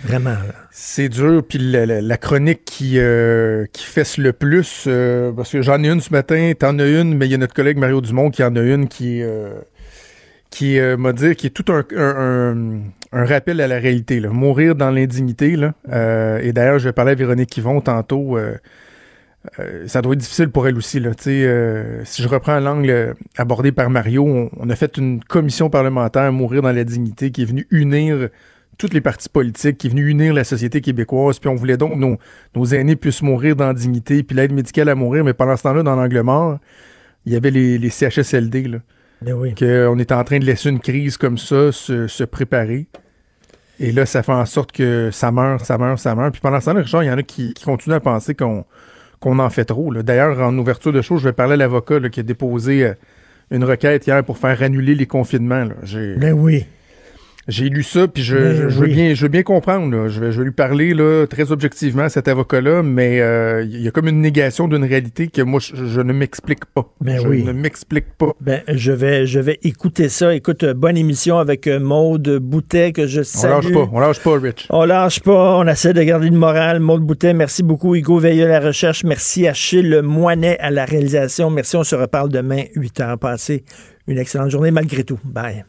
Vraiment. C'est dur. Puis la, chronique qui, euh, qui fesse le plus, euh, parce que j'en ai une ce matin, t'en as une, mais il y a notre collègue Mario Dumont qui en a une qui, qui m'a dit, qui est tout un, un, rappel à la réalité. Mourir dans l'indignité. Et d'ailleurs, je vais parler à Véronique Yvon tantôt. Euh, ça doit être difficile pour elle aussi. Là. Euh, si je reprends l'angle abordé par Mario, on, a fait une commission parlementaire Mourir dans la dignité qui est venue unir toutes les partis politiques, qui est venue unir la société québécoise, puis on voulait donc nos, nos aînés puissent mourir dans dignité, puis l'aide médicale à mourir, mais pendant ce temps-là, dans l'angle mort, il y avait les, les CHSLD. Là, ben oui. qu'on était en train de laisser une crise comme ça se, se préparer. Et là, ça fait en sorte que ça meurt, ça meurt, ça meurt. Puis pendant ce temps-là, il y en a qui, qui continuent à penser qu'on en fait trop. D'ailleurs, en ouverture de show, je vais parler à l'avocat qui a déposé euh, une requête hier pour faire annuler les confinements. Ben oui. J'ai lu ça, puis je, veux bien, je veux bien comprendre. Je, vais, je vais lui parler là, très objectivement à cet avocat-là, mais il euh, y a comme une négation d'une réalité que moi, je, ne m'explique pas. Ben je oui. ne m'explique pas. Ben, je vais, je vais écouter ça. Écoute, euh, bonne émission avec euh, Maude Boutet, que je salue. On lâche pas, on lâche pas, Rich. On lâche pas, on essaie de garder le moral. Maude Boutet, merci beaucoup. Hugo Veilleux à la recherche. Merci Achille Moinet à la réalisation. Merci, on se reparle demain, 8 heures. Passez une excellente journée malgré tout. Bye.